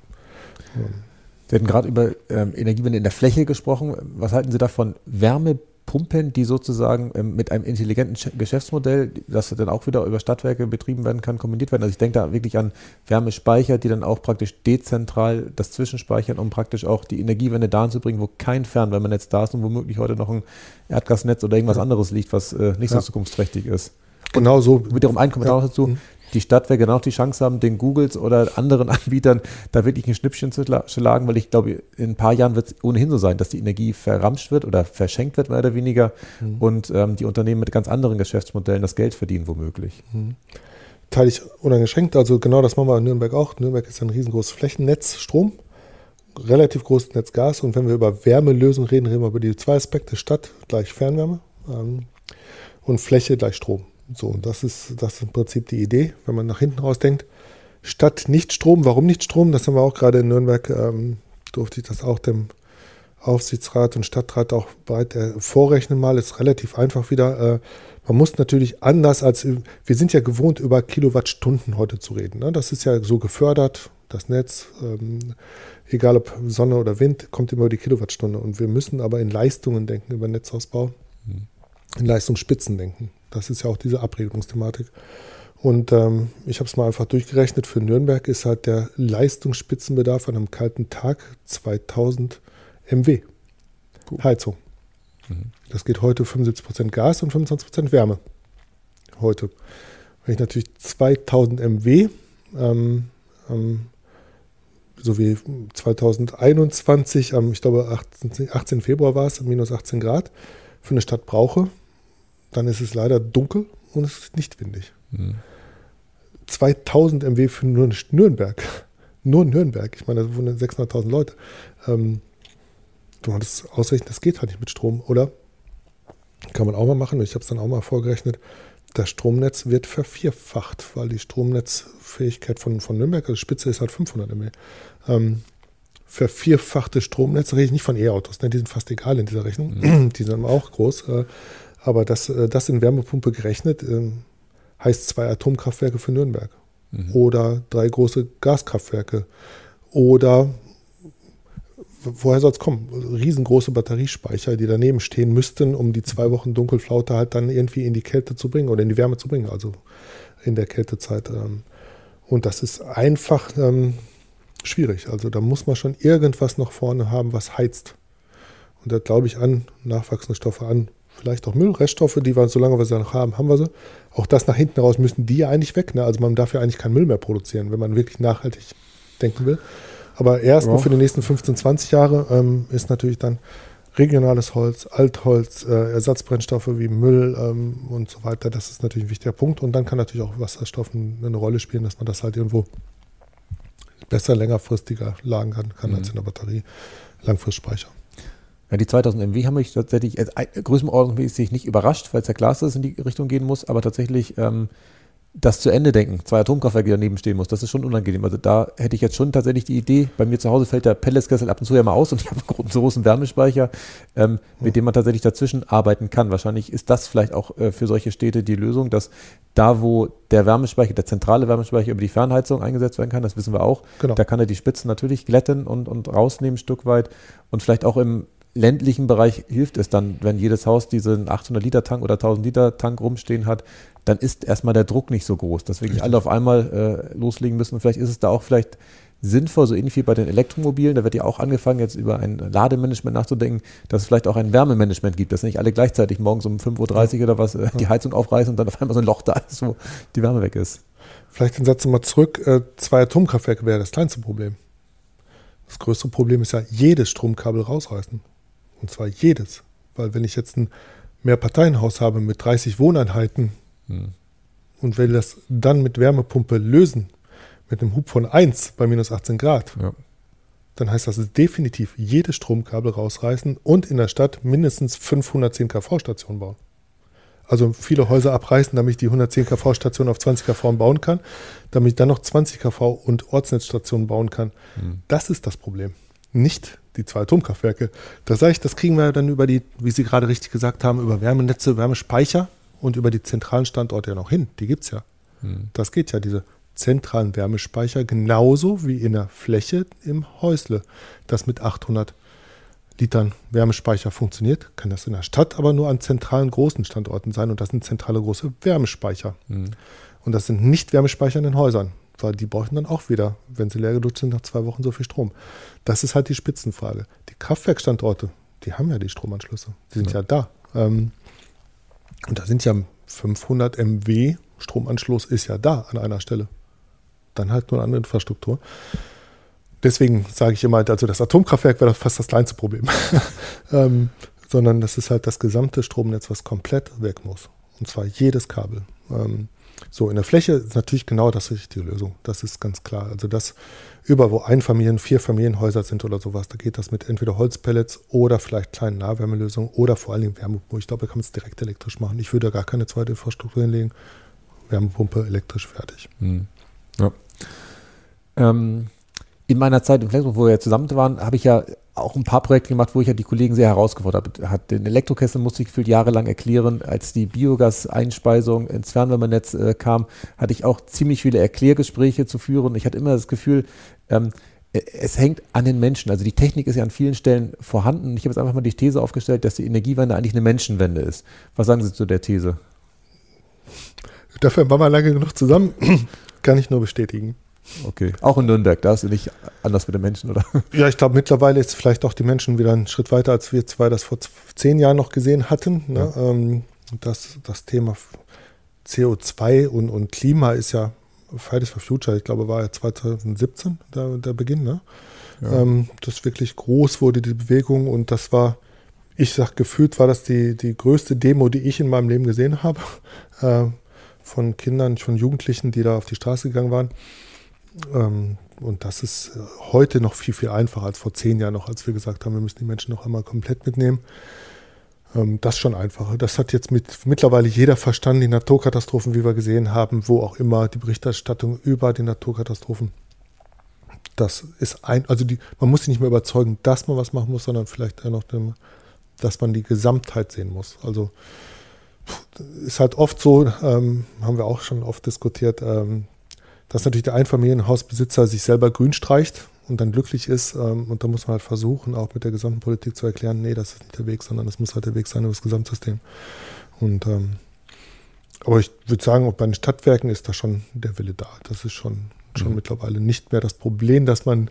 Wir hatten gerade über ähm, Energiewende in der Fläche gesprochen. Was halten Sie davon? Wärme Pumpen, die sozusagen ähm, mit einem intelligenten Geschäftsmodell, das dann auch wieder über Stadtwerke betrieben werden kann, kombiniert werden. Also ich denke da wirklich an Wärmespeicher, die dann auch praktisch dezentral das zwischenspeichern, um praktisch auch die Energiewende dahin zu bringen, wo kein Fernwärmenetz da ist und womöglich heute noch ein Erdgasnetz oder irgendwas anderes liegt, was äh, nicht so zukunftsträchtig ist. Genau so. Wiederum ein Kommentar ja. dazu. Mhm die Stadtwerke genau die Chance haben, den Googles oder anderen <laughs> Anbietern da wirklich ein Schnippchen zu schlagen, weil ich glaube, in ein paar Jahren wird es ohnehin so sein, dass die Energie verramscht wird oder verschenkt wird, mehr oder weniger, mhm. und ähm, die Unternehmen mit ganz anderen Geschäftsmodellen das Geld verdienen, womöglich. Mhm. Teile ich uneingeschränkt. Also genau das machen wir in Nürnberg auch. Nürnberg ist ein riesengroßes Flächennetz Strom, relativ großes Netz Gas. Und wenn wir über Wärmelösungen reden, reden wir über die zwei Aspekte Stadt gleich Fernwärme ähm, und Fläche gleich Strom. So, das ist, das ist im Prinzip die Idee, wenn man nach hinten raus denkt. Statt nicht Strom, warum nicht Strom? Das haben wir auch gerade in Nürnberg, ähm, durfte ich das auch dem Aufsichtsrat und Stadtrat auch breit äh, vorrechnen mal. Ist relativ einfach wieder. Äh, man muss natürlich anders als, wir sind ja gewohnt, über Kilowattstunden heute zu reden. Ne? Das ist ja so gefördert, das Netz, ähm, egal ob Sonne oder Wind, kommt immer über die Kilowattstunde. Und wir müssen aber in Leistungen denken über Netzausbau, mhm. in Leistungsspitzen denken. Das ist ja auch diese Abregelungsthematik. Und ähm, ich habe es mal einfach durchgerechnet. Für Nürnberg ist halt der Leistungsspitzenbedarf an einem kalten Tag 2000 MW Puh. Heizung. Mhm. Das geht heute 75% Gas und 25% Wärme. Heute. Wenn ich natürlich 2000 MW, ähm, ähm, so wie 2021, am, ich glaube 18, 18 Februar war es, minus 18 Grad, für eine Stadt brauche, dann ist es leider dunkel und es ist nicht windig. Mhm. 2000 MW für nur Nürnberg. <laughs> Nur Nürnberg. Ich meine, da wohnen 600.000 Leute. Ähm, du hattest ausrechnen, das geht halt nicht mit Strom, oder? Kann man auch mal machen. Ich habe es dann auch mal vorgerechnet. Das Stromnetz wird vervierfacht, weil die Stromnetzfähigkeit von, von Nürnberg, also Spitze ist halt 500 MW. Ähm, vervierfachte Stromnetz, rede ich nicht von E-Autos, ne? die sind fast egal in dieser Rechnung. Mhm. <clears throat> Die sind auch groß. Äh, aber das, äh, das in Wärmepumpe gerechnet ähm, heißt zwei Atomkraftwerke für Nürnberg mhm. oder drei große Gaskraftwerke oder woher soll es kommen? Riesengroße Batteriespeicher, die daneben stehen müssten, um die zwei Wochen Dunkelflaute halt dann irgendwie in die Kälte zu bringen oder in die Wärme zu bringen, also in der Kältezeit. Ähm. Und das ist einfach ähm, schwierig. Also da muss man schon irgendwas noch vorne haben, was heizt. Und da glaube ich an nachwachsende Stoffe an vielleicht auch Müllreststoffe, die wir, solange wir sie noch haben, haben wir sie. Auch das nach hinten raus müssen die ja eigentlich weg. Ne? Also man darf ja eigentlich keinen Müll mehr produzieren, wenn man wirklich nachhaltig denken will. Aber erstmal ja. für die nächsten 15, 20 Jahre ähm, ist natürlich dann regionales Holz, Altholz, äh, Ersatzbrennstoffe wie Müll ähm, und so weiter. Das ist natürlich ein wichtiger Punkt. Und dann kann natürlich auch Wasserstoff eine Rolle spielen, dass man das halt irgendwo besser, längerfristiger lagern kann mhm. als in der Batterie, langfristig ja, die 2000 MW haben mich tatsächlich äh, größenordnungsmäßig nicht überrascht, weil es ja klar ist, dass es in die Richtung gehen muss, aber tatsächlich ähm, das zu Ende denken, zwei Atomkraftwerke, die daneben stehen muss, das ist schon unangenehm. Also da hätte ich jetzt schon tatsächlich die Idee, bei mir zu Hause fällt der Pelletskessel ab und zu ja mal aus und ich habe einen großen Wärmespeicher, ähm, mit dem man tatsächlich dazwischen arbeiten kann. Wahrscheinlich ist das vielleicht auch äh, für solche Städte die Lösung, dass da, wo der Wärmespeicher, der zentrale Wärmespeicher über die Fernheizung eingesetzt werden kann, das wissen wir auch, genau. da kann er die Spitzen natürlich glätten und, und rausnehmen ein Stück weit und vielleicht auch im ländlichen Bereich hilft es dann, wenn jedes Haus diesen 800 Liter Tank oder 1000 Liter Tank rumstehen hat, dann ist erstmal der Druck nicht so groß, dass wirklich alle auf einmal äh, loslegen müssen. Und vielleicht ist es da auch vielleicht sinnvoll, so ähnlich wie bei den Elektromobilen, da wird ja auch angefangen, jetzt über ein Lademanagement nachzudenken, dass es vielleicht auch ein Wärmemanagement gibt, dass nicht alle gleichzeitig morgens um 5.30 Uhr oder was äh, die Heizung aufreißen und dann auf einmal so ein Loch da ist, wo die Wärme weg ist. Vielleicht den Satz mal zurück, äh, zwei Atomkraftwerke wäre das kleinste Problem. Das größte Problem ist ja jedes Stromkabel rausreißen. Und zwar jedes. Weil wenn ich jetzt ein Mehrparteienhaus habe mit 30 Wohneinheiten hm. und will das dann mit Wärmepumpe lösen, mit einem Hub von 1 bei minus 18 Grad, ja. dann heißt das definitiv jedes Stromkabel rausreißen und in der Stadt mindestens 510 kV-Stationen bauen. Also viele Häuser abreißen, damit ich die 110 kV-Station auf 20 kV bauen kann, damit ich dann noch 20 kV und Ortsnetzstationen bauen kann. Mhm. Das ist das Problem. Nicht die zwei Atomkraftwerke. Da sage ich, das kriegen wir dann über die, wie Sie gerade richtig gesagt haben, über Wärmenetze, Wärmespeicher und über die zentralen Standorte ja noch hin. Die gibt es ja. Mhm. Das geht ja, diese zentralen Wärmespeicher, genauso wie in der Fläche im Häusle, das mit 800 Litern Wärmespeicher funktioniert, kann das in der Stadt aber nur an zentralen großen Standorten sein und das sind zentrale große Wärmespeicher. Mhm. Und das sind nicht Wärmespeicher in den Häusern, weil die brauchen dann auch wieder, wenn sie leer gelutscht sind, nach zwei Wochen so viel Strom. Das ist halt die Spitzenfrage. Die Kraftwerkstandorte, die haben ja die Stromanschlüsse, die sind ja, ja da. Ähm, und da sind ja 500 MW Stromanschluss ist ja da an einer Stelle. Dann halt nur eine andere Infrastruktur. Deswegen sage ich immer, also das Atomkraftwerk wäre fast das kleinste Problem. <laughs> ähm, sondern das ist halt das gesamte Stromnetz, was komplett weg muss. Und zwar jedes Kabel. Ähm, so, in der Fläche ist natürlich genau das richtige Lösung. Das ist ganz klar. Also das über wo Einfamilien, Vierfamilienhäuser sind oder sowas, da geht das mit entweder Holzpellets oder vielleicht kleinen Nahwärmelösungen oder vor Dingen Wärmepumpe. Ich glaube, da kann man es direkt elektrisch machen. Ich würde gar keine zweite Infrastruktur hinlegen. Wärmepumpe elektrisch fertig. Hm. Ja. Ähm, in meiner Zeit in Flensburg, wo wir zusammen waren, habe ich ja auch ein paar Projekte gemacht, wo ich ja die Kollegen sehr herausgefordert habe. Den Elektrokessel musste ich gefühlt jahrelang erklären. Als die Biogas-Einspeisung ins Fernwärmenetz äh, kam, hatte ich auch ziemlich viele Erklärgespräche zu führen. Ich hatte immer das Gefühl, ähm, äh, es hängt an den Menschen. Also die Technik ist ja an vielen Stellen vorhanden. Ich habe jetzt einfach mal die These aufgestellt, dass die Energiewende eigentlich eine Menschenwende ist. Was sagen Sie zu der These? Dafür waren wir lange genug zusammen. <clears throat> Kann ich nur bestätigen. Okay. Auch in Nürnberg, da ist nicht anders mit den Menschen, oder? <laughs> Ja, ich glaube, mittlerweile ist vielleicht auch die Menschen wieder einen Schritt weiter, als wir zwei das vor zehn Jahren noch gesehen hatten. Ne? Ja. Ähm, das, das Thema CO2 und, und Klima ist ja Fridays for Future, ich glaube, war ja 2017 der, der Beginn. Ne? Ja. Ähm, das wirklich groß wurde, die Bewegung. Und das war, ich sag gefühlt, war das die, die größte Demo, die ich in meinem Leben gesehen habe. <laughs> Äh, von Kindern, von Jugendlichen, die da auf die Straße gegangen waren. Ähm, und das ist äh, heute noch viel, viel einfacher als vor zehn Jahren noch, als wir gesagt haben, wir müssen die Menschen noch einmal komplett mitnehmen. Ähm, das ist schon einfacher. Das hat jetzt mit, mittlerweile jeder verstanden, die Naturkatastrophen, wie wir gesehen haben, wo auch immer die Berichterstattung über die Naturkatastrophen. Das ist ein, also die, man muss sich nicht mehr überzeugen, dass man was machen muss, sondern vielleicht noch, dem, dass man die Gesamtheit sehen muss. Also ist halt oft so, ähm, haben wir auch schon oft diskutiert, ähm, dass natürlich der Einfamilienhausbesitzer sich selber grün streicht und dann glücklich ist. Ähm, und da muss man halt versuchen, auch mit der gesamten Politik zu erklären, nee, das ist nicht der Weg, sondern das muss halt der Weg sein über das Gesamtsystem. Und ähm, aber ich würde sagen, auch bei den Stadtwerken ist da schon der Wille da. Das ist schon, schon mhm. mittlerweile nicht mehr das Problem, dass man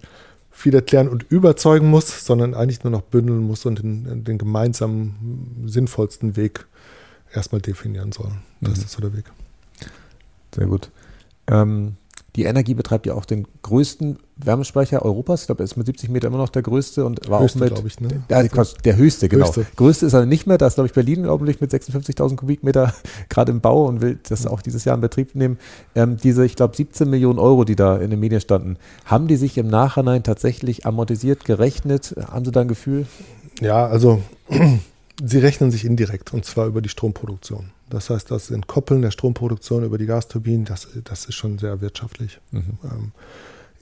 viel erklären und überzeugen muss, sondern eigentlich nur noch bündeln muss und den, den gemeinsamen, sinnvollsten Weg erstmal definieren soll. Das mhm. ist so der Weg. Sehr gut. Ähm, die Energie betreibt ja auch den größten Wärmespeicher Europas. Ich glaube, er ist mit 70 Meter immer noch der größte und war höchste, auch mit. Ich, ne? der, der, höchste, genau. Höchste. Größte ist er nicht mehr. Da ist, glaube ich, Berlin im Augenblick mit 56.000 Kubikmeter <laughs> gerade im Bau und will das auch dieses Jahr in Betrieb nehmen. Ähm, diese, ich glaube, 17 Millionen Euro, die da in den Medien standen, haben die sich im Nachhinein tatsächlich amortisiert, gerechnet? Haben Sie da ein Gefühl? Ja, also <clears throat> sie rechnen sich indirekt und zwar über die Stromproduktion. Das heißt, das Entkoppeln der Stromproduktion über die Gasturbinen, das, das ist schon sehr wirtschaftlich. Mhm. Ähm,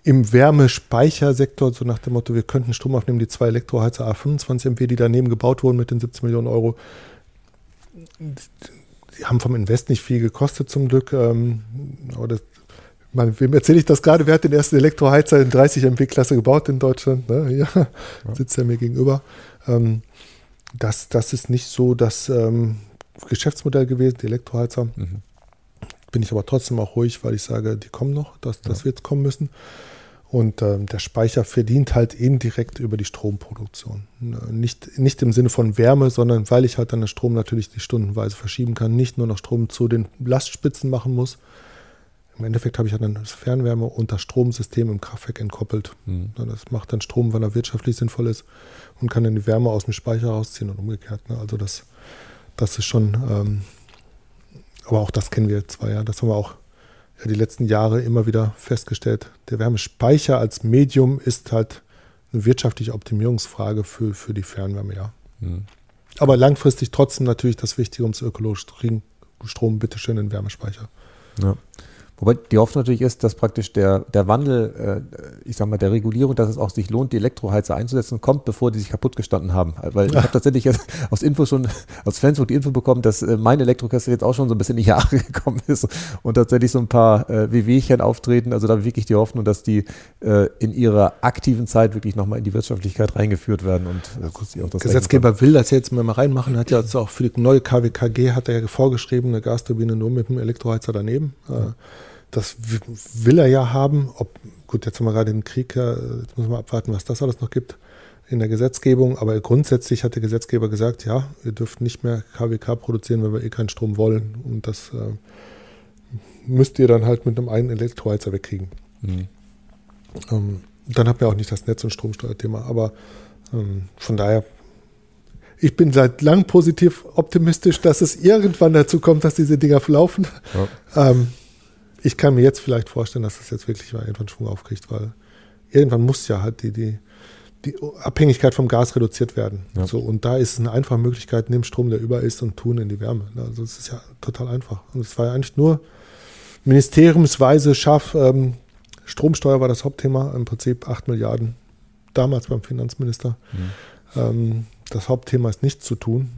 Im Wärmespeichersektor, so nach dem Motto, wir könnten Strom aufnehmen, die zwei Elektroheizer A25 MW, die daneben gebaut wurden mit den 17 Millionen Euro, die haben vom Invest nicht viel gekostet zum Glück. Ähm, aber das, man, wem erzähle ich das gerade? Wer hat den ersten Elektroheizer in 30 MW-Klasse gebaut in Deutschland? Ne? Ja, ja. Sitzt er mir gegenüber. Ähm, das, das ist nicht so das ähm, Geschäftsmodell gewesen, die Elektroheizer. Mhm. Bin ich aber trotzdem auch ruhig, weil ich sage, die kommen noch, das, das ja. wird kommen müssen. Und ähm, der Speicher verdient halt indirekt über die Stromproduktion. Nicht, nicht im Sinne von Wärme, sondern weil ich halt dann den Strom natürlich die stundenweise verschieben kann, nicht nur noch Strom zu den Lastspitzen machen muss. im Endeffekt habe ich dann das Fernwärme und das Stromsystem im Kraftwerk entkoppelt. Mhm. Das macht dann Strom, wenn er wirtschaftlich sinnvoll ist und kann dann die Wärme aus dem Speicher rausziehen und umgekehrt. Ne? Also das, das ist schon, ähm, aber auch das kennen wir zwar, ja. Das haben wir auch ja, die letzten Jahre immer wieder festgestellt. Der Wärmespeicher als Medium ist halt eine wirtschaftliche Optimierungsfrage für, für die Fernwärme, ja. Mhm. Aber langfristig trotzdem natürlich das Wichtige, ums ökologisch zu kriegen. Strom bitteschön in den Wärmespeicher. Ja. Wobei die Hoffnung natürlich ist, dass praktisch der, der Wandel, äh, ich sag mal, der Regulierung, dass es auch sich lohnt, die Elektroheizer einzusetzen, kommt, bevor die sich kaputt gestanden haben. Weil ich habe <laughs> tatsächlich jetzt aus Info schon, aus Flensburg die Info bekommen, dass äh, mein Elektrokessel jetzt auch schon so ein bisschen in die Jahre <laughs> gekommen ist und tatsächlich so ein paar äh, WWchen auftreten. Also da wirklich die Hoffnung, dass die äh, in ihrer aktiven Zeit wirklich nochmal in die Wirtschaftlichkeit reingeführt werden. Und äh, auch das Gesetzgeber will das jetzt mal reinmachen, hat ja jetzt auch für die neue KWKG hat er ja vorgeschrieben, eine Gasturbine nur mit dem Elektroheizer daneben. Ja. Das will er ja haben. Ob, gut, jetzt haben wir gerade den Krieg, jetzt muss man abwarten, was das alles noch gibt in der Gesetzgebung. Aber grundsätzlich hat der Gesetzgeber gesagt, ja, ihr dürft nicht mehr KWK produzieren, wenn wir eh keinen Strom wollen. Und das äh, müsst ihr dann halt mit einem einen Elektroheizer wegkriegen. Mhm. Ähm, dann habt ihr auch nicht das Netz- und Stromsteuerthema. Aber ähm, von daher, ich bin seit langem positiv optimistisch, dass es irgendwann dazu kommt, dass diese Dinger verlaufen. Ja. Ähm, ich kann mir jetzt vielleicht vorstellen, dass das jetzt wirklich mal irgendwann Schwung aufkriegt, weil irgendwann muss ja halt die, die, die Abhängigkeit vom Gas reduziert werden. Ja. So, und da ist es eine einfache Möglichkeit, nimm Strom, der über ist und tun in die Wärme. Also es ist ja total einfach. Und es war ja eigentlich nur ministeriumsweise scharf. Ähm, Stromsteuer war das Hauptthema, im Prinzip 8 Milliarden, damals beim Finanzminister. Mhm. Ähm, das Hauptthema ist nichts zu tun.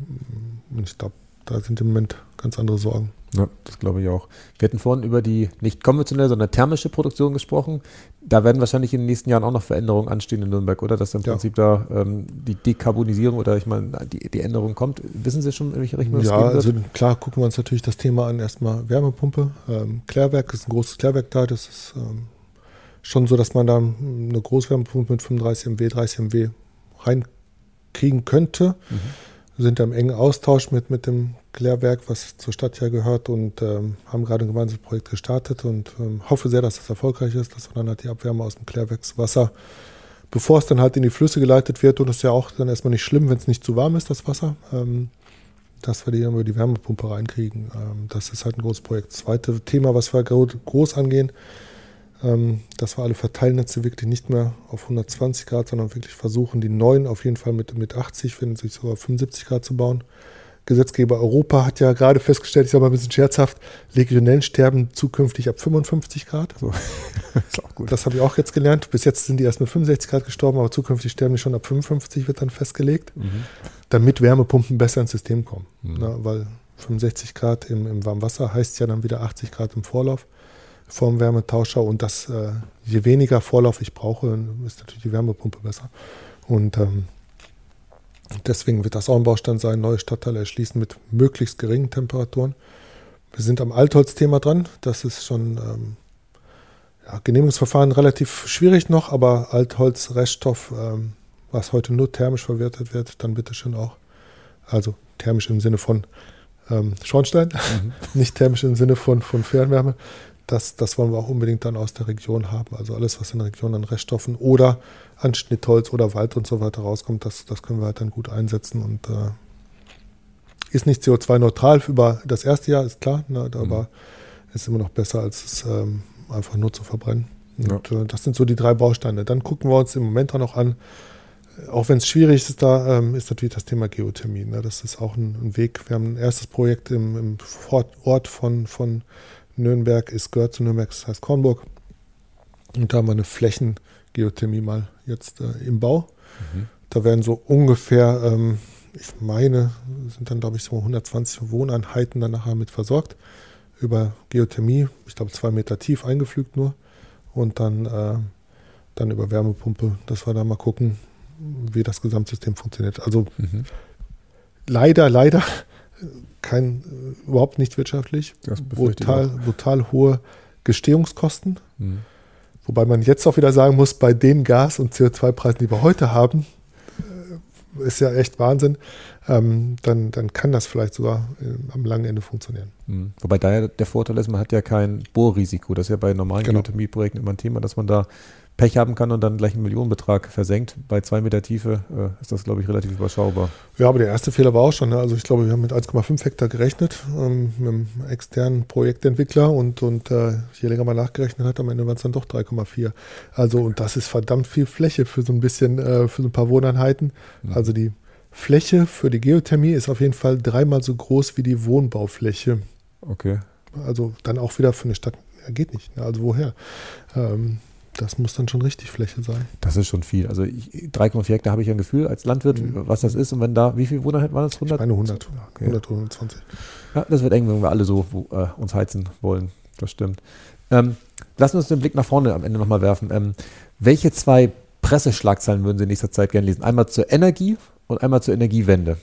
Und ich glaube, da sind im Moment ganz andere Sorgen. Ja, das glaube ich auch. Wir hatten vorhin über die nicht konventionelle, sondern thermische Produktion gesprochen. Da werden wahrscheinlich in den nächsten Jahren auch noch Veränderungen anstehen in Nürnberg, oder? Dass im ja. Prinzip da ähm, die Dekarbonisierung oder ich meine, die, die Änderung kommt. Wissen Sie schon, in welche Richtung das Ja, also klar gucken wir uns natürlich das Thema an. Erstmal Wärmepumpe. Ähm, Klärwerk ist ein großes Klärwerk da. Das ist ähm, schon so, dass man da eine Großwärmepumpe mit 35 MW, 30 MW reinkriegen könnte. Mhm. Wir sind da im engen Austausch mit, mit dem Klärwerk, was zur Stadt ja gehört und ähm, haben gerade ein gemeinsames Projekt gestartet und ähm, hoffe sehr, dass das erfolgreich ist, dass wir dann halt die Abwärme aus dem Klärwerkswasser, bevor es dann halt in die Flüsse geleitet wird und es ist ja auch dann erstmal nicht schlimm, wenn es nicht zu warm ist, das Wasser, ähm, dass wir die dann über die Wärmepumpe reinkriegen. Ähm, das ist halt ein großes Projekt. Das zweite Thema, was wir groß angehen, ähm, dass wir alle Verteilnetze wirklich nicht mehr auf 120 Grad, sondern wirklich versuchen, die neuen auf jeden Fall mit, mit 80, wenn sich sogar 75 Grad zu bauen. Gesetzgeber Europa hat ja gerade festgestellt, ich sage mal ein bisschen scherzhaft, Legionellen sterben zukünftig ab 55 Grad. So. <laughs> das, das habe ich auch jetzt gelernt. Bis jetzt sind die erst mit 65 Grad gestorben, aber zukünftig sterben die schon ab 55, wird dann festgelegt, mhm. damit Wärmepumpen besser ins System kommen. Mhm. Na, weil 65 Grad im, im Warmwasser heißt ja dann wieder 80 Grad im Vorlauf vom Wärmetauscher und das, äh, je weniger Vorlauf ich brauche, ist natürlich die Wärmepumpe besser. Und ähm, Deswegen wird das auch ein Baustein sein, neue Stadtteile erschließen mit möglichst geringen Temperaturen. Wir sind am Altholz-Thema dran. Das ist schon ähm, ja, Genehmigungsverfahren relativ schwierig noch, aber Altholz, Reststoff, ähm, was heute nur thermisch verwertet wird, dann bitte schön auch. Also thermisch im Sinne von ähm, Schornstein, mhm. <laughs> nicht thermisch im Sinne von, von Fernwärme. Das, das wollen wir auch unbedingt dann aus der Region haben. Also alles, was in der Region an Reststoffen oder an Schnittholz oder Wald und so weiter rauskommt, das, das können wir halt dann gut einsetzen und äh, ist nicht CO2-neutral über das erste Jahr, ist klar, ne, aber mhm. ist immer noch besser, als es ähm, einfach nur zu verbrennen. Und ja. äh, das sind so die drei Bausteine. Dann gucken wir uns im Moment auch noch an, auch wenn es schwierig ist, da ähm, ist natürlich das Thema Geothermie. Ne? Das ist auch ein, ein, Weg. Wir haben ein erstes Projekt im, im Ort von, von Nürnberg, ist gehört zu Nürnberg, das heißt Kornburg. Und da haben wir eine Flächengeothermie mal jetzt äh, im Bau. Mhm. Da werden so ungefähr, ähm, ich meine, sind dann glaube ich so 120 Wohneinheiten dann nachher mit versorgt. Über Geothermie, ich glaube zwei Meter tief eingepflügt nur. Und dann, äh, dann über Wärmepumpe, dass wir da mal gucken, wie das Gesamtsystem funktioniert. Also mhm. leider, leider kein, äh, überhaupt nicht wirtschaftlich. Brutal, brutal hohe Gestehungskosten. Mhm. Wobei man jetzt auch wieder sagen muss, bei den Gas- und CO2-Preisen, die wir heute haben, äh, ist ja echt Wahnsinn, ähm, dann, dann kann das vielleicht sogar äh, am langen Ende funktionieren. Mhm. Wobei da ja der Vorteil ist, man hat ja kein Bohrrisiko. Das ist ja bei normalen genau. Geothermieprojekten immer ein Thema, dass man da Pech haben kann und dann gleich einen Millionenbetrag versenkt. Bei zwei Meter Tiefe äh, ist das, glaube ich, relativ überschaubar. Ja, aber der erste Fehler war auch schon. Ne? Also ich glaube, wir haben mit 1,5 Hektar gerechnet, ähm, mit einem externen Projektentwickler und, und äh, je länger man nachgerechnet hat, am Ende waren es dann doch 3,4. Also und das ist verdammt viel Fläche für so ein bisschen, äh, für so ein paar Wohneinheiten. Mhm. Also die Fläche für die Geothermie ist auf jeden Fall dreimal so groß wie die Wohnbaufläche. Okay. Also dann auch wieder für eine Stadt, geht nicht. Ne? Also woher? Ähm, das muss dann schon richtig Fläche sein. Das ist schon viel. Also 3,4 Hektar habe ich ein Gefühl als Landwirt, mhm. was das ist. Und wenn da, wie viele Wohneinheiten waren das? 100? Ich meine 100. Okay. 100 oder 120. Ja, das wird eng, wenn wir alle so wo, äh, uns heizen wollen. Das stimmt. Ähm, lassen wir uns den Blick nach vorne am Ende nochmal werfen. Ähm, welche zwei Presseschlagzeilen würden Sie in nächster Zeit gerne lesen? Einmal zur Energie und einmal zur Energiewende.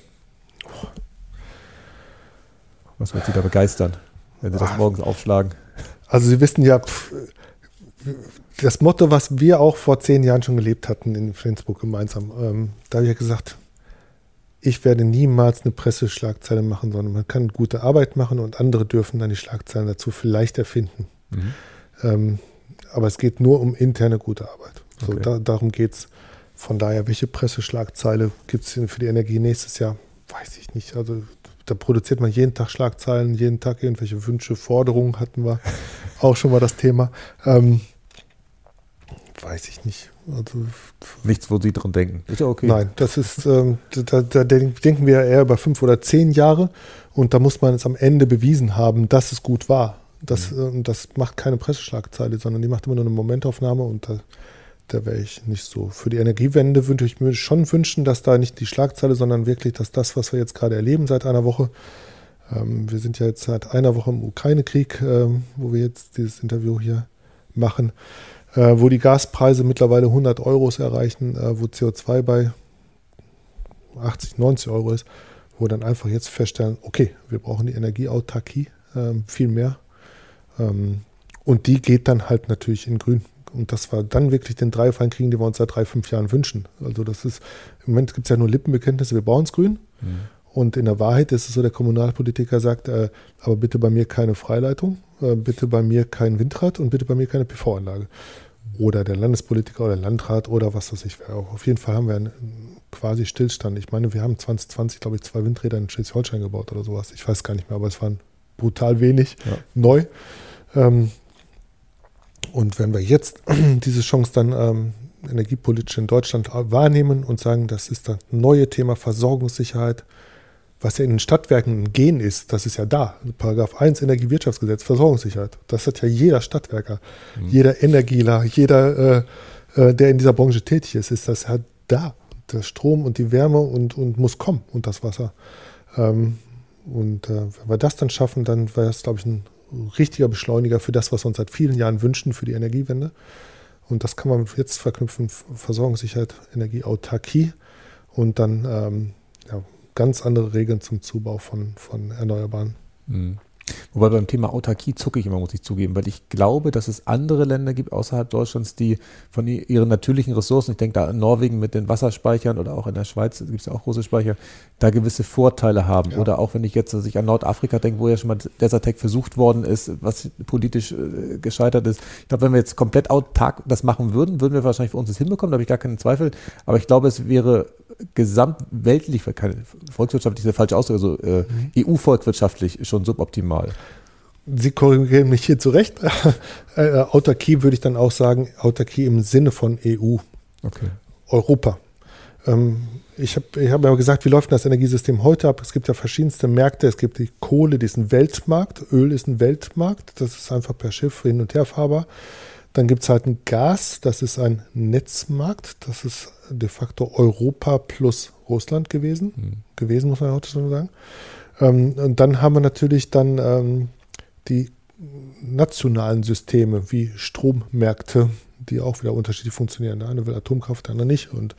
Was wird Sie da begeistern, wenn Sie das ah. morgens aufschlagen? Also Sie wissen ja, pff, das Motto, was wir auch vor zehn Jahren schon gelebt hatten in Flensburg gemeinsam, ähm, da habe ich ja gesagt, ich werde niemals eine Presseschlagzeile machen, sondern man kann gute Arbeit machen und andere dürfen dann die Schlagzeilen dazu vielleicht erfinden. Mhm. Ähm, aber es geht nur um interne gute Arbeit. So, okay. da, darum geht es. Von daher, welche Presseschlagzeile gibt es für die Energie nächstes Jahr? Weiß ich nicht. Also da produziert man jeden Tag Schlagzeilen, jeden Tag irgendwelche Wünsche, Forderungen hatten wir <laughs> auch schon mal das Thema. Ähm, weiß ich nicht. Also, Nichts, wo Sie dran denken. Ist ja okay. Nein, das ist, ähm, da, da, denken wir eher über fünf oder zehn Jahre und da muss man es am Ende bewiesen haben, dass es gut war. Das, mhm. äh, das macht keine Presseschlagzeile, sondern die macht immer nur eine Momentaufnahme und da, da wäre ich nicht so. Für die Energiewende würde ich mir schon wünschen, dass da nicht die Schlagzeile, sondern wirklich, dass das, was wir jetzt gerade erleben seit einer Woche, ähm, wir sind ja jetzt seit einer Woche im Ukraine-Krieg, ähm, wo wir jetzt dieses Interview hier machen, äh, wo die Gaspreise mittlerweile 100 Euros erreichen, äh, wo CO2 bei 80, 90 Euro ist, wo wir dann einfach jetzt feststellen, okay, wir brauchen die Energieautarkie äh, viel mehr. Ähm, und die geht dann halt natürlich in grün. Und das war dann wirklich den Dreifall kriegen, den wir uns seit drei, fünf Jahren wünschen. Also das ist, im Moment gibt es ja nur Lippenbekenntnisse, wir bauen es grün. Mhm. Und in der Wahrheit ist es so, der Kommunalpolitiker sagt, äh, aber bitte bei mir keine Freileitung, äh, bitte bei mir kein Windrad und bitte bei mir keine PV-Anlage oder der Landespolitiker oder Landrat oder was weiß ich. Auf jeden Fall haben wir einen quasi Stillstand. Ich meine, wir haben 2020, glaube ich, zwei Windräder in Schleswig-Holstein gebaut oder sowas. Ich weiß gar nicht mehr, aber es waren brutal wenig ja. neu. Ähm, und wenn wir jetzt <clears throat> diese Chance dann ähm, energiepolitisch in Deutschland wahrnehmen und sagen, das ist das neue Thema Versorgungssicherheit, was ja in den Stadtwerken ein Gen ist, das ist ja da. Paragraph 1 Energiewirtschaftsgesetz, Versorgungssicherheit. Das hat ja jeder Stadtwerker, mhm. jeder Energieler, jeder, äh, äh, der in dieser Branche tätig ist, ist das ja da. Der Strom und die Wärme und, und muss kommen und das Wasser. Ähm, und äh, wenn wir das dann schaffen, dann wäre es, glaube ich, ein richtiger Beschleuniger für das, was wir uns seit vielen Jahren wünschen, für die Energiewende. Und das kann man jetzt verknüpfen, Versorgungssicherheit, Energieautarkie und dann ähm, ganz andere Regeln zum Zubau von, von Erneuerbaren. Mhm. Wobei beim Thema Autarkie zucke ich immer, muss ich zugeben, weil ich glaube, dass es andere Länder gibt außerhalb Deutschlands, die von ihren natürlichen Ressourcen, ich denke da an Norwegen mit den Wasserspeichern oder auch in der Schweiz gibt es ja auch große Speicher, da gewisse Vorteile haben. Ja. Oder auch wenn ich jetzt also ich an Nordafrika denke, wo ja schon mal Desertec versucht worden ist, was politisch äh, gescheitert ist. Ich glaube, wenn wir jetzt komplett autark das machen würden, würden wir wahrscheinlich für uns das hinbekommen, da habe ich gar keinen Zweifel. Aber ich glaube, es wäre gesamtweltlich, keine volkswirtschaftlich ist der falsche Ausdruck, also äh, mhm. EU-volkswirtschaftlich schon suboptimal. Sie korrigieren mich hier zurecht. <laughs> äh, Autarkie würde ich dann auch sagen, Autarkie im Sinne von EU. Okay. Europa. Ähm, ich habe ich hab ja gesagt, wie läuft das Energiesystem heute ab? Es gibt ja verschiedenste Märkte. Es gibt die Kohle, die ist ein Weltmarkt. Öl ist ein Weltmarkt. Das ist einfach per Schiff hin und her fahrbar. Dann gibt es halt ein Gas, das ist ein Netzmarkt. Das ist de facto Europa plus Russland gewesen. Mhm. Gewesen, muss man heute schon sagen. Ähm, und dann haben wir natürlich dann ähm, die nationalen Systeme wie Strommärkte, die auch wieder unterschiedlich funktionieren. Der eine will Atomkraft, der andere nicht. Und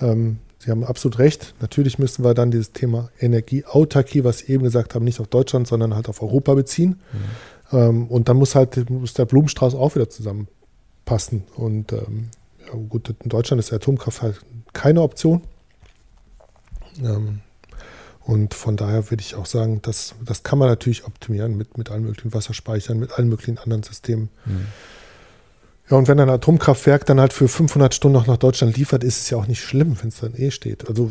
ähm, Sie haben absolut recht. Natürlich müssen wir dann dieses Thema Energieautarkie, was Sie eben gesagt haben, nicht auf Deutschland, sondern halt auf Europa beziehen. Mhm. Ähm, und dann muss halt muss der Blumenstrauß auch wieder zusammenpassen. Und ähm, ja, gut, in Deutschland ist Atomkraft halt keine Option. Ähm, und von daher würde ich auch sagen, das, das kann man natürlich optimieren mit, mit allen möglichen Wasserspeichern, mit allen möglichen anderen Systemen. Mhm. Ja, und wenn ein Atomkraftwerk dann halt für 500 Stunden noch nach Deutschland liefert, ist es ja auch nicht schlimm, wenn es dann eh steht. Also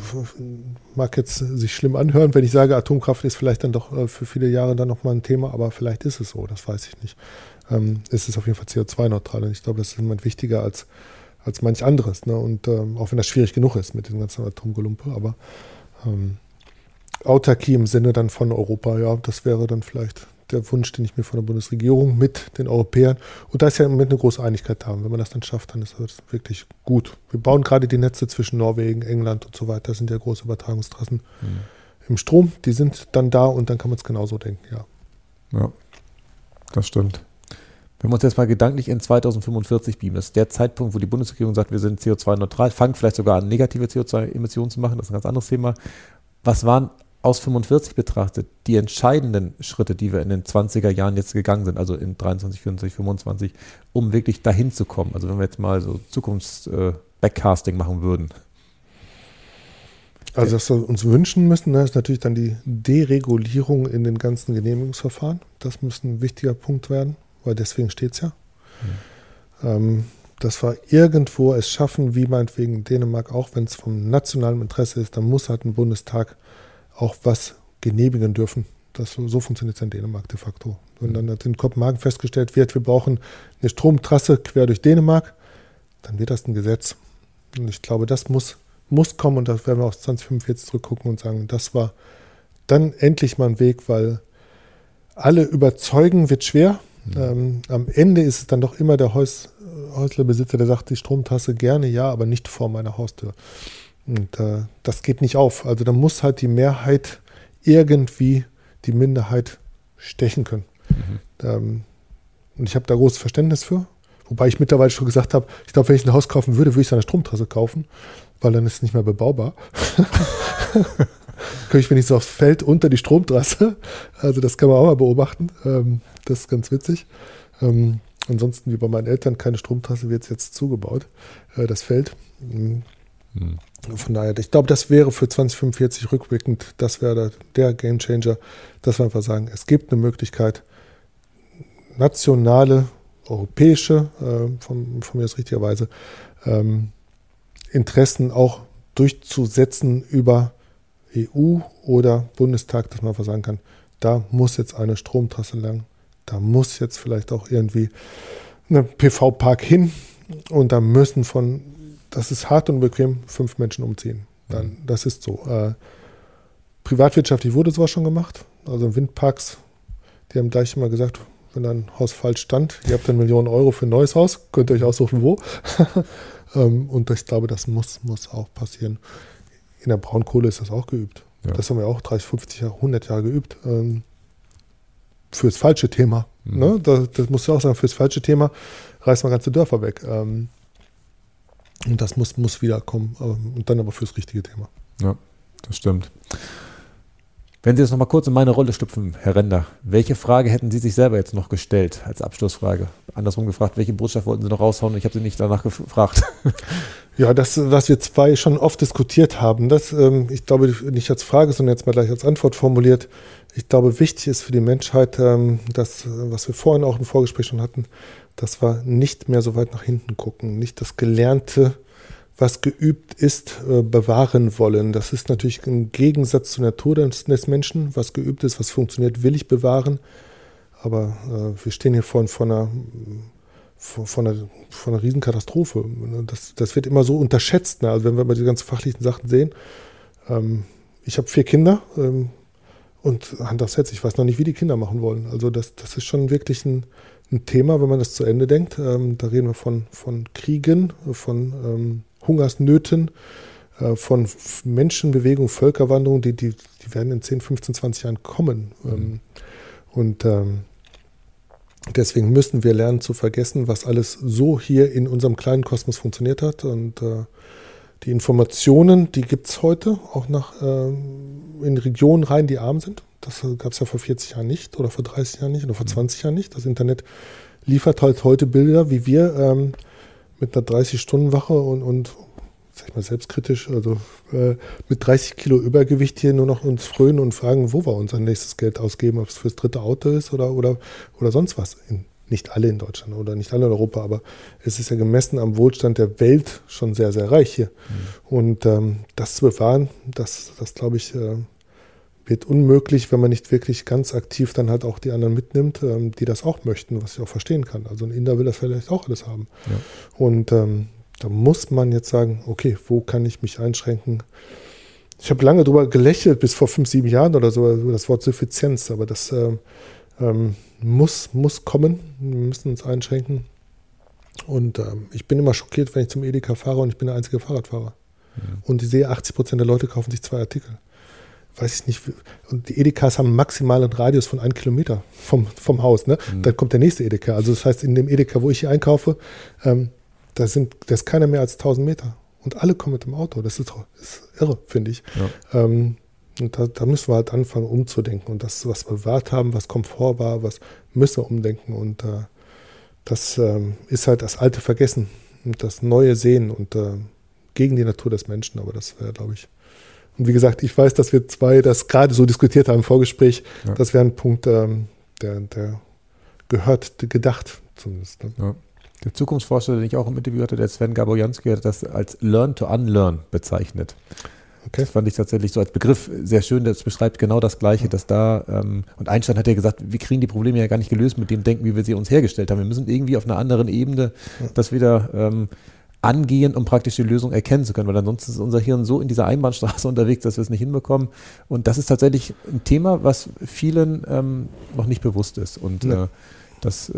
mag jetzt sich schlimm anhören, wenn ich sage, Atomkraft ist vielleicht dann doch äh, für viele Jahre dann nochmal ein Thema, aber vielleicht ist es so, das weiß ich nicht. Ähm, es ist auf jeden Fall CO2-neutral und ich glaube, das ist immer wichtiger als, als manch anderes. Ne? Und ähm, auch wenn das schwierig genug ist mit dem ganzen Atomgelumpe, aber ähm, Autarkie im Sinne dann von Europa, ja, das wäre dann vielleicht der Wunsch, den ich mir von der Bundesregierung mit den Europäern, und da ist ja im Moment eine große Einigkeit da. Und wenn man das dann schafft, dann ist das wirklich gut. Wir bauen gerade die Netze zwischen Norwegen, England und so weiter. Das sind ja große Übertragungstrassen mhm. im Strom. Die sind dann da und dann kann man es genauso denken, ja. Ja, das stimmt. Wenn wir uns jetzt mal gedanklich in 2045 beamen, das ist der Zeitpunkt, wo die Bundesregierung sagt, wir sind CO2-neutral, fangen vielleicht sogar an, negative CO2-Emissionen zu machen, das ist ein ganz anderes Thema. Was waren aus 45 betrachtet, die entscheidenden Schritte, die wir in den 20er Jahren jetzt gegangen sind, also in 23, 24, 25, um wirklich dahin zu kommen? Also wenn wir jetzt mal so Zukunfts-Backcasting äh, machen würden. Also was wir uns wünschen müssen, ne, ist natürlich dann die Deregulierung in den ganzen Genehmigungsverfahren. Das muss ein wichtiger Punkt werden, weil deswegen steht es ja. Mhm. Ähm, dass wir irgendwo es schaffen, wie meinetwegen Dänemark, auch wenn es vom nationalen Interesse ist, dann muss halt ein Bundestag auch was genehmigen dürfen. Das, so funktioniert es in Dänemark de facto. Wenn dann in Kopenhagen festgestellt wird, wir brauchen eine Stromtrasse quer durch Dänemark, dann wird das ein Gesetz. Und ich glaube, das muss, muss kommen und da werden wir auf 2045 zurückgucken und sagen, das war dann endlich mal ein Weg, weil alle überzeugen wird schwer. Mhm. Ähm, am Ende ist es dann doch immer der Haus, Häuslerbesitzer, der sagt, die Stromtasse gerne, ja, aber nicht vor meiner Haustür. Und äh, das geht nicht auf. Also da muss halt die Mehrheit irgendwie die Minderheit stechen können. Mhm. Ähm, und ich habe da großes Verständnis für. Wobei ich mittlerweile schon gesagt habe, ich glaube, wenn ich ein Haus kaufen würde, würde ich es eine Stromtrasse kaufen, weil dann ist es nicht mehr bebaubar. <laughs> Könnte ich wenigstens aufs Feld unter die Stromtrasse. Also das kann man auch mal beobachten. Ähm, das ist ganz witzig. Ähm, ansonsten, wie bei meinen Eltern, keine Stromtrasse wird jetzt zugebaut, äh, das Feld. Mhm. Mhm. Von daher, ich glaube, das wäre für 2045 rückblickend, das wäre der Game Changer, dass wir einfach sagen, es gibt eine Möglichkeit, nationale, europäische, äh, von, von mir aus richtigerweise, ähm, Interessen auch durchzusetzen über EU oder Bundestag, dass man einfach sagen kann, da muss jetzt eine Stromtrasse lang, da muss jetzt vielleicht auch irgendwie ein PV-Park hin und da müssen von das ist hart und bequem, fünf Menschen umziehen. Dann, mhm. das ist so. Äh, privatwirtschaftlich wurde sowas schon gemacht. Also Windparks, die haben gleich immer gesagt, wenn ein Haus falsch stand, ihr habt dann Millionen Euro für ein neues Haus, könnt ihr euch aussuchen, wo. <laughs> ähm, und ich glaube, das muss, muss auch passieren. In der Braunkohle ist das auch geübt. Ja. Das haben wir auch 30, 50 Jahre, 100 Jahre geübt. Ähm, fürs falsche Thema. Mhm. Ne? Das, das muss ja auch sagen, fürs falsche Thema reißt man ganze Dörfer weg. Ähm, und das muss, muss wiederkommen. Und dann aber fürs richtige Thema. Ja, das stimmt. Wenn Sie jetzt noch mal kurz in meine Rolle schlüpfen, Herr Render, welche Frage hätten Sie sich selber jetzt noch gestellt als Abschlussfrage? Andersrum gefragt, welche Botschaft wollten Sie noch raushauen? Ich habe Sie nicht danach gefragt. <laughs> Ja, das, was wir zwei schon oft diskutiert haben, das, ähm, ich glaube, nicht als Frage, sondern jetzt mal gleich als Antwort formuliert. Ich glaube, wichtig ist für die Menschheit, ähm, das, was wir vorhin auch im Vorgespräch schon hatten, dass wir nicht mehr so weit nach hinten gucken, nicht das Gelernte, was geübt ist, äh, bewahren wollen. Das ist natürlich im Gegensatz zur Natur des, Menschen. Was geübt ist, was funktioniert, will ich bewahren. Aber äh, wir stehen hier vor, vor, einer, vor, einer, vor einer Riesenkatastrophe. Das, das wird immer so unterschätzt. Ne? Also wenn wir mal die ganzen fachlichen Sachen sehen. Ähm, ich habe vier Kinder ähm, und Hand aufs Herz, ich weiß noch nicht, wie die Kinder machen wollen. Also das, das ist schon wirklich ein, ein Thema, wenn man das zu Ende denkt. Ähm, da reden wir von, von Kriegen, von ähm, Hungersnöten, äh, von Menschenbewegungen, Völkerwanderungen, die, die, die werden in 10, 15, 20 Jahren kommen. Mhm. Ähm, und ähm, deswegen müssen wir lernen zu vergessen, was alles so hier in unserem kleinen Kosmos funktioniert hat. Und äh, die Informationen, die gibt es heute, auch nach, äh, in Regionen rein, die arm sind. Das gab es ja vor 40 Jahren nicht oder vor 30 Jahren nicht oder vor 20 mhm. Jahren nicht. Das Internet liefert halt heute Bilder, wie wir ähm, mit einer 30-Stunden-Wache und, und sag ich mal, selbstkritisch, also äh, mit 30 Kilo Übergewicht hier nur noch uns frönen und fragen, wo wir unser nächstes Geld ausgeben, ob es fürs dritte Auto ist oder, oder, oder sonst was. In, nicht alle in Deutschland oder nicht alle in Europa, aber es ist ja gemessen am Wohlstand der Welt schon sehr, sehr reich hier. Mhm. Und ähm, das zu bewahren, das, das glaube ich, äh, wird unmöglich, wenn man nicht wirklich ganz aktiv dann halt auch die anderen mitnimmt, ähm, die das auch möchten, was ich auch verstehen kann. Also ein Inder will das vielleicht auch alles haben. Ja. Und ähm, da muss man jetzt sagen, okay, wo kann ich mich einschränken? Ich habe lange drüber gelächelt, bis vor fünf, sieben Jahren oder so, über das Wort Suffizienz, aber das ähm, ähm, muss, muss kommen. Wir müssen uns einschränken. Und ähm, ich bin immer schockiert, wenn ich zum Edeka fahre und ich bin der einzige Fahrradfahrer. Ja. Und ich sehe, 80 Prozent der Leute kaufen sich zwei Artikel. Weiß ich nicht. Und die Edekas haben einen maximalen Radius von einem Kilometer vom, vom Haus. Ne? Mhm. Dann kommt der nächste Edeka. Also das heißt, in dem Edeka, wo ich hier einkaufe, ähm, da, sind, da ist keiner mehr als 1000 Meter. Und alle kommen mit dem Auto. Das ist, das ist irre, finde ich. Ja. Ähm, und da, da, müssen wir halt anfangen, umzudenken. Und das, was wir bewahrt haben, was Komfort war, was müssen wir umdenken. Und äh, das ähm, ist halt das alte Vergessen und das neue Sehen und äh, gegen die Natur des Menschen. Aber das wäre, glaube ich. Und wie gesagt, ich weiß, dass wir zwei das gerade so diskutiert haben im Vorgespräch. Ja. Das wäre ein Punkt, ähm, der, der gehört, gedacht zumindest. Ne? Ja. Der Zukunftsforscher, den ich auch im Interview hatte, der Sven Gabojanski, hat das als Learn to Unlearn bezeichnet. Okay. Das fand ich tatsächlich so als Begriff sehr schön. Das beschreibt genau das Gleiche, dass da, ähm, und Einstein hat ja gesagt, wir kriegen die Probleme ja gar nicht gelöst mit dem Denken, wie wir sie uns hergestellt haben. Wir müssen irgendwie auf einer anderen Ebene das wieder ähm, angehen, um praktisch die Lösung erkennen zu können, weil ansonsten ist unser Hirn so in dieser Einbahnstraße <laughs> unterwegs, dass wir es nicht hinbekommen. Und das ist tatsächlich ein Thema, was vielen ähm, noch nicht bewusst ist. Und ja. äh, das äh,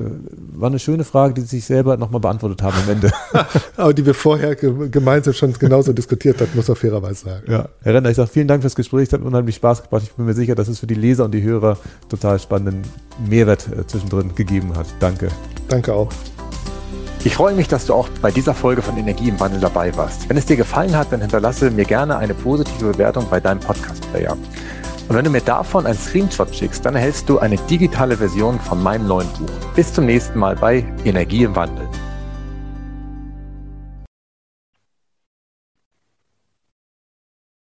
war eine schöne Frage, die Sie sich selber nochmal beantwortet haben am Ende. <laughs> Aber die wir vorher gemeinsam schon genauso diskutiert hat, muss man fairerweise sagen. Ja. Herr Renner, ich sage vielen Dank fürs Gespräch, es hat unheimlich Spaß gebracht. Ich bin mir sicher, dass es für die Leser und die Hörer total spannenden Mehrwert äh, zwischendrin gegeben hat. Danke. Danke auch. Ich freue mich, dass du auch bei dieser Folge von Energie im Wandel dabei warst. Wenn es dir gefallen hat, dann hinterlasse mir gerne eine positive Bewertung bei deinem Podcast-Player. Und wenn du mir davon einen Screenshot schickst, dann erhältst du eine digitale Version von meinem neuen Buch. Bis zum nächsten Mal bei Energie im Wandel.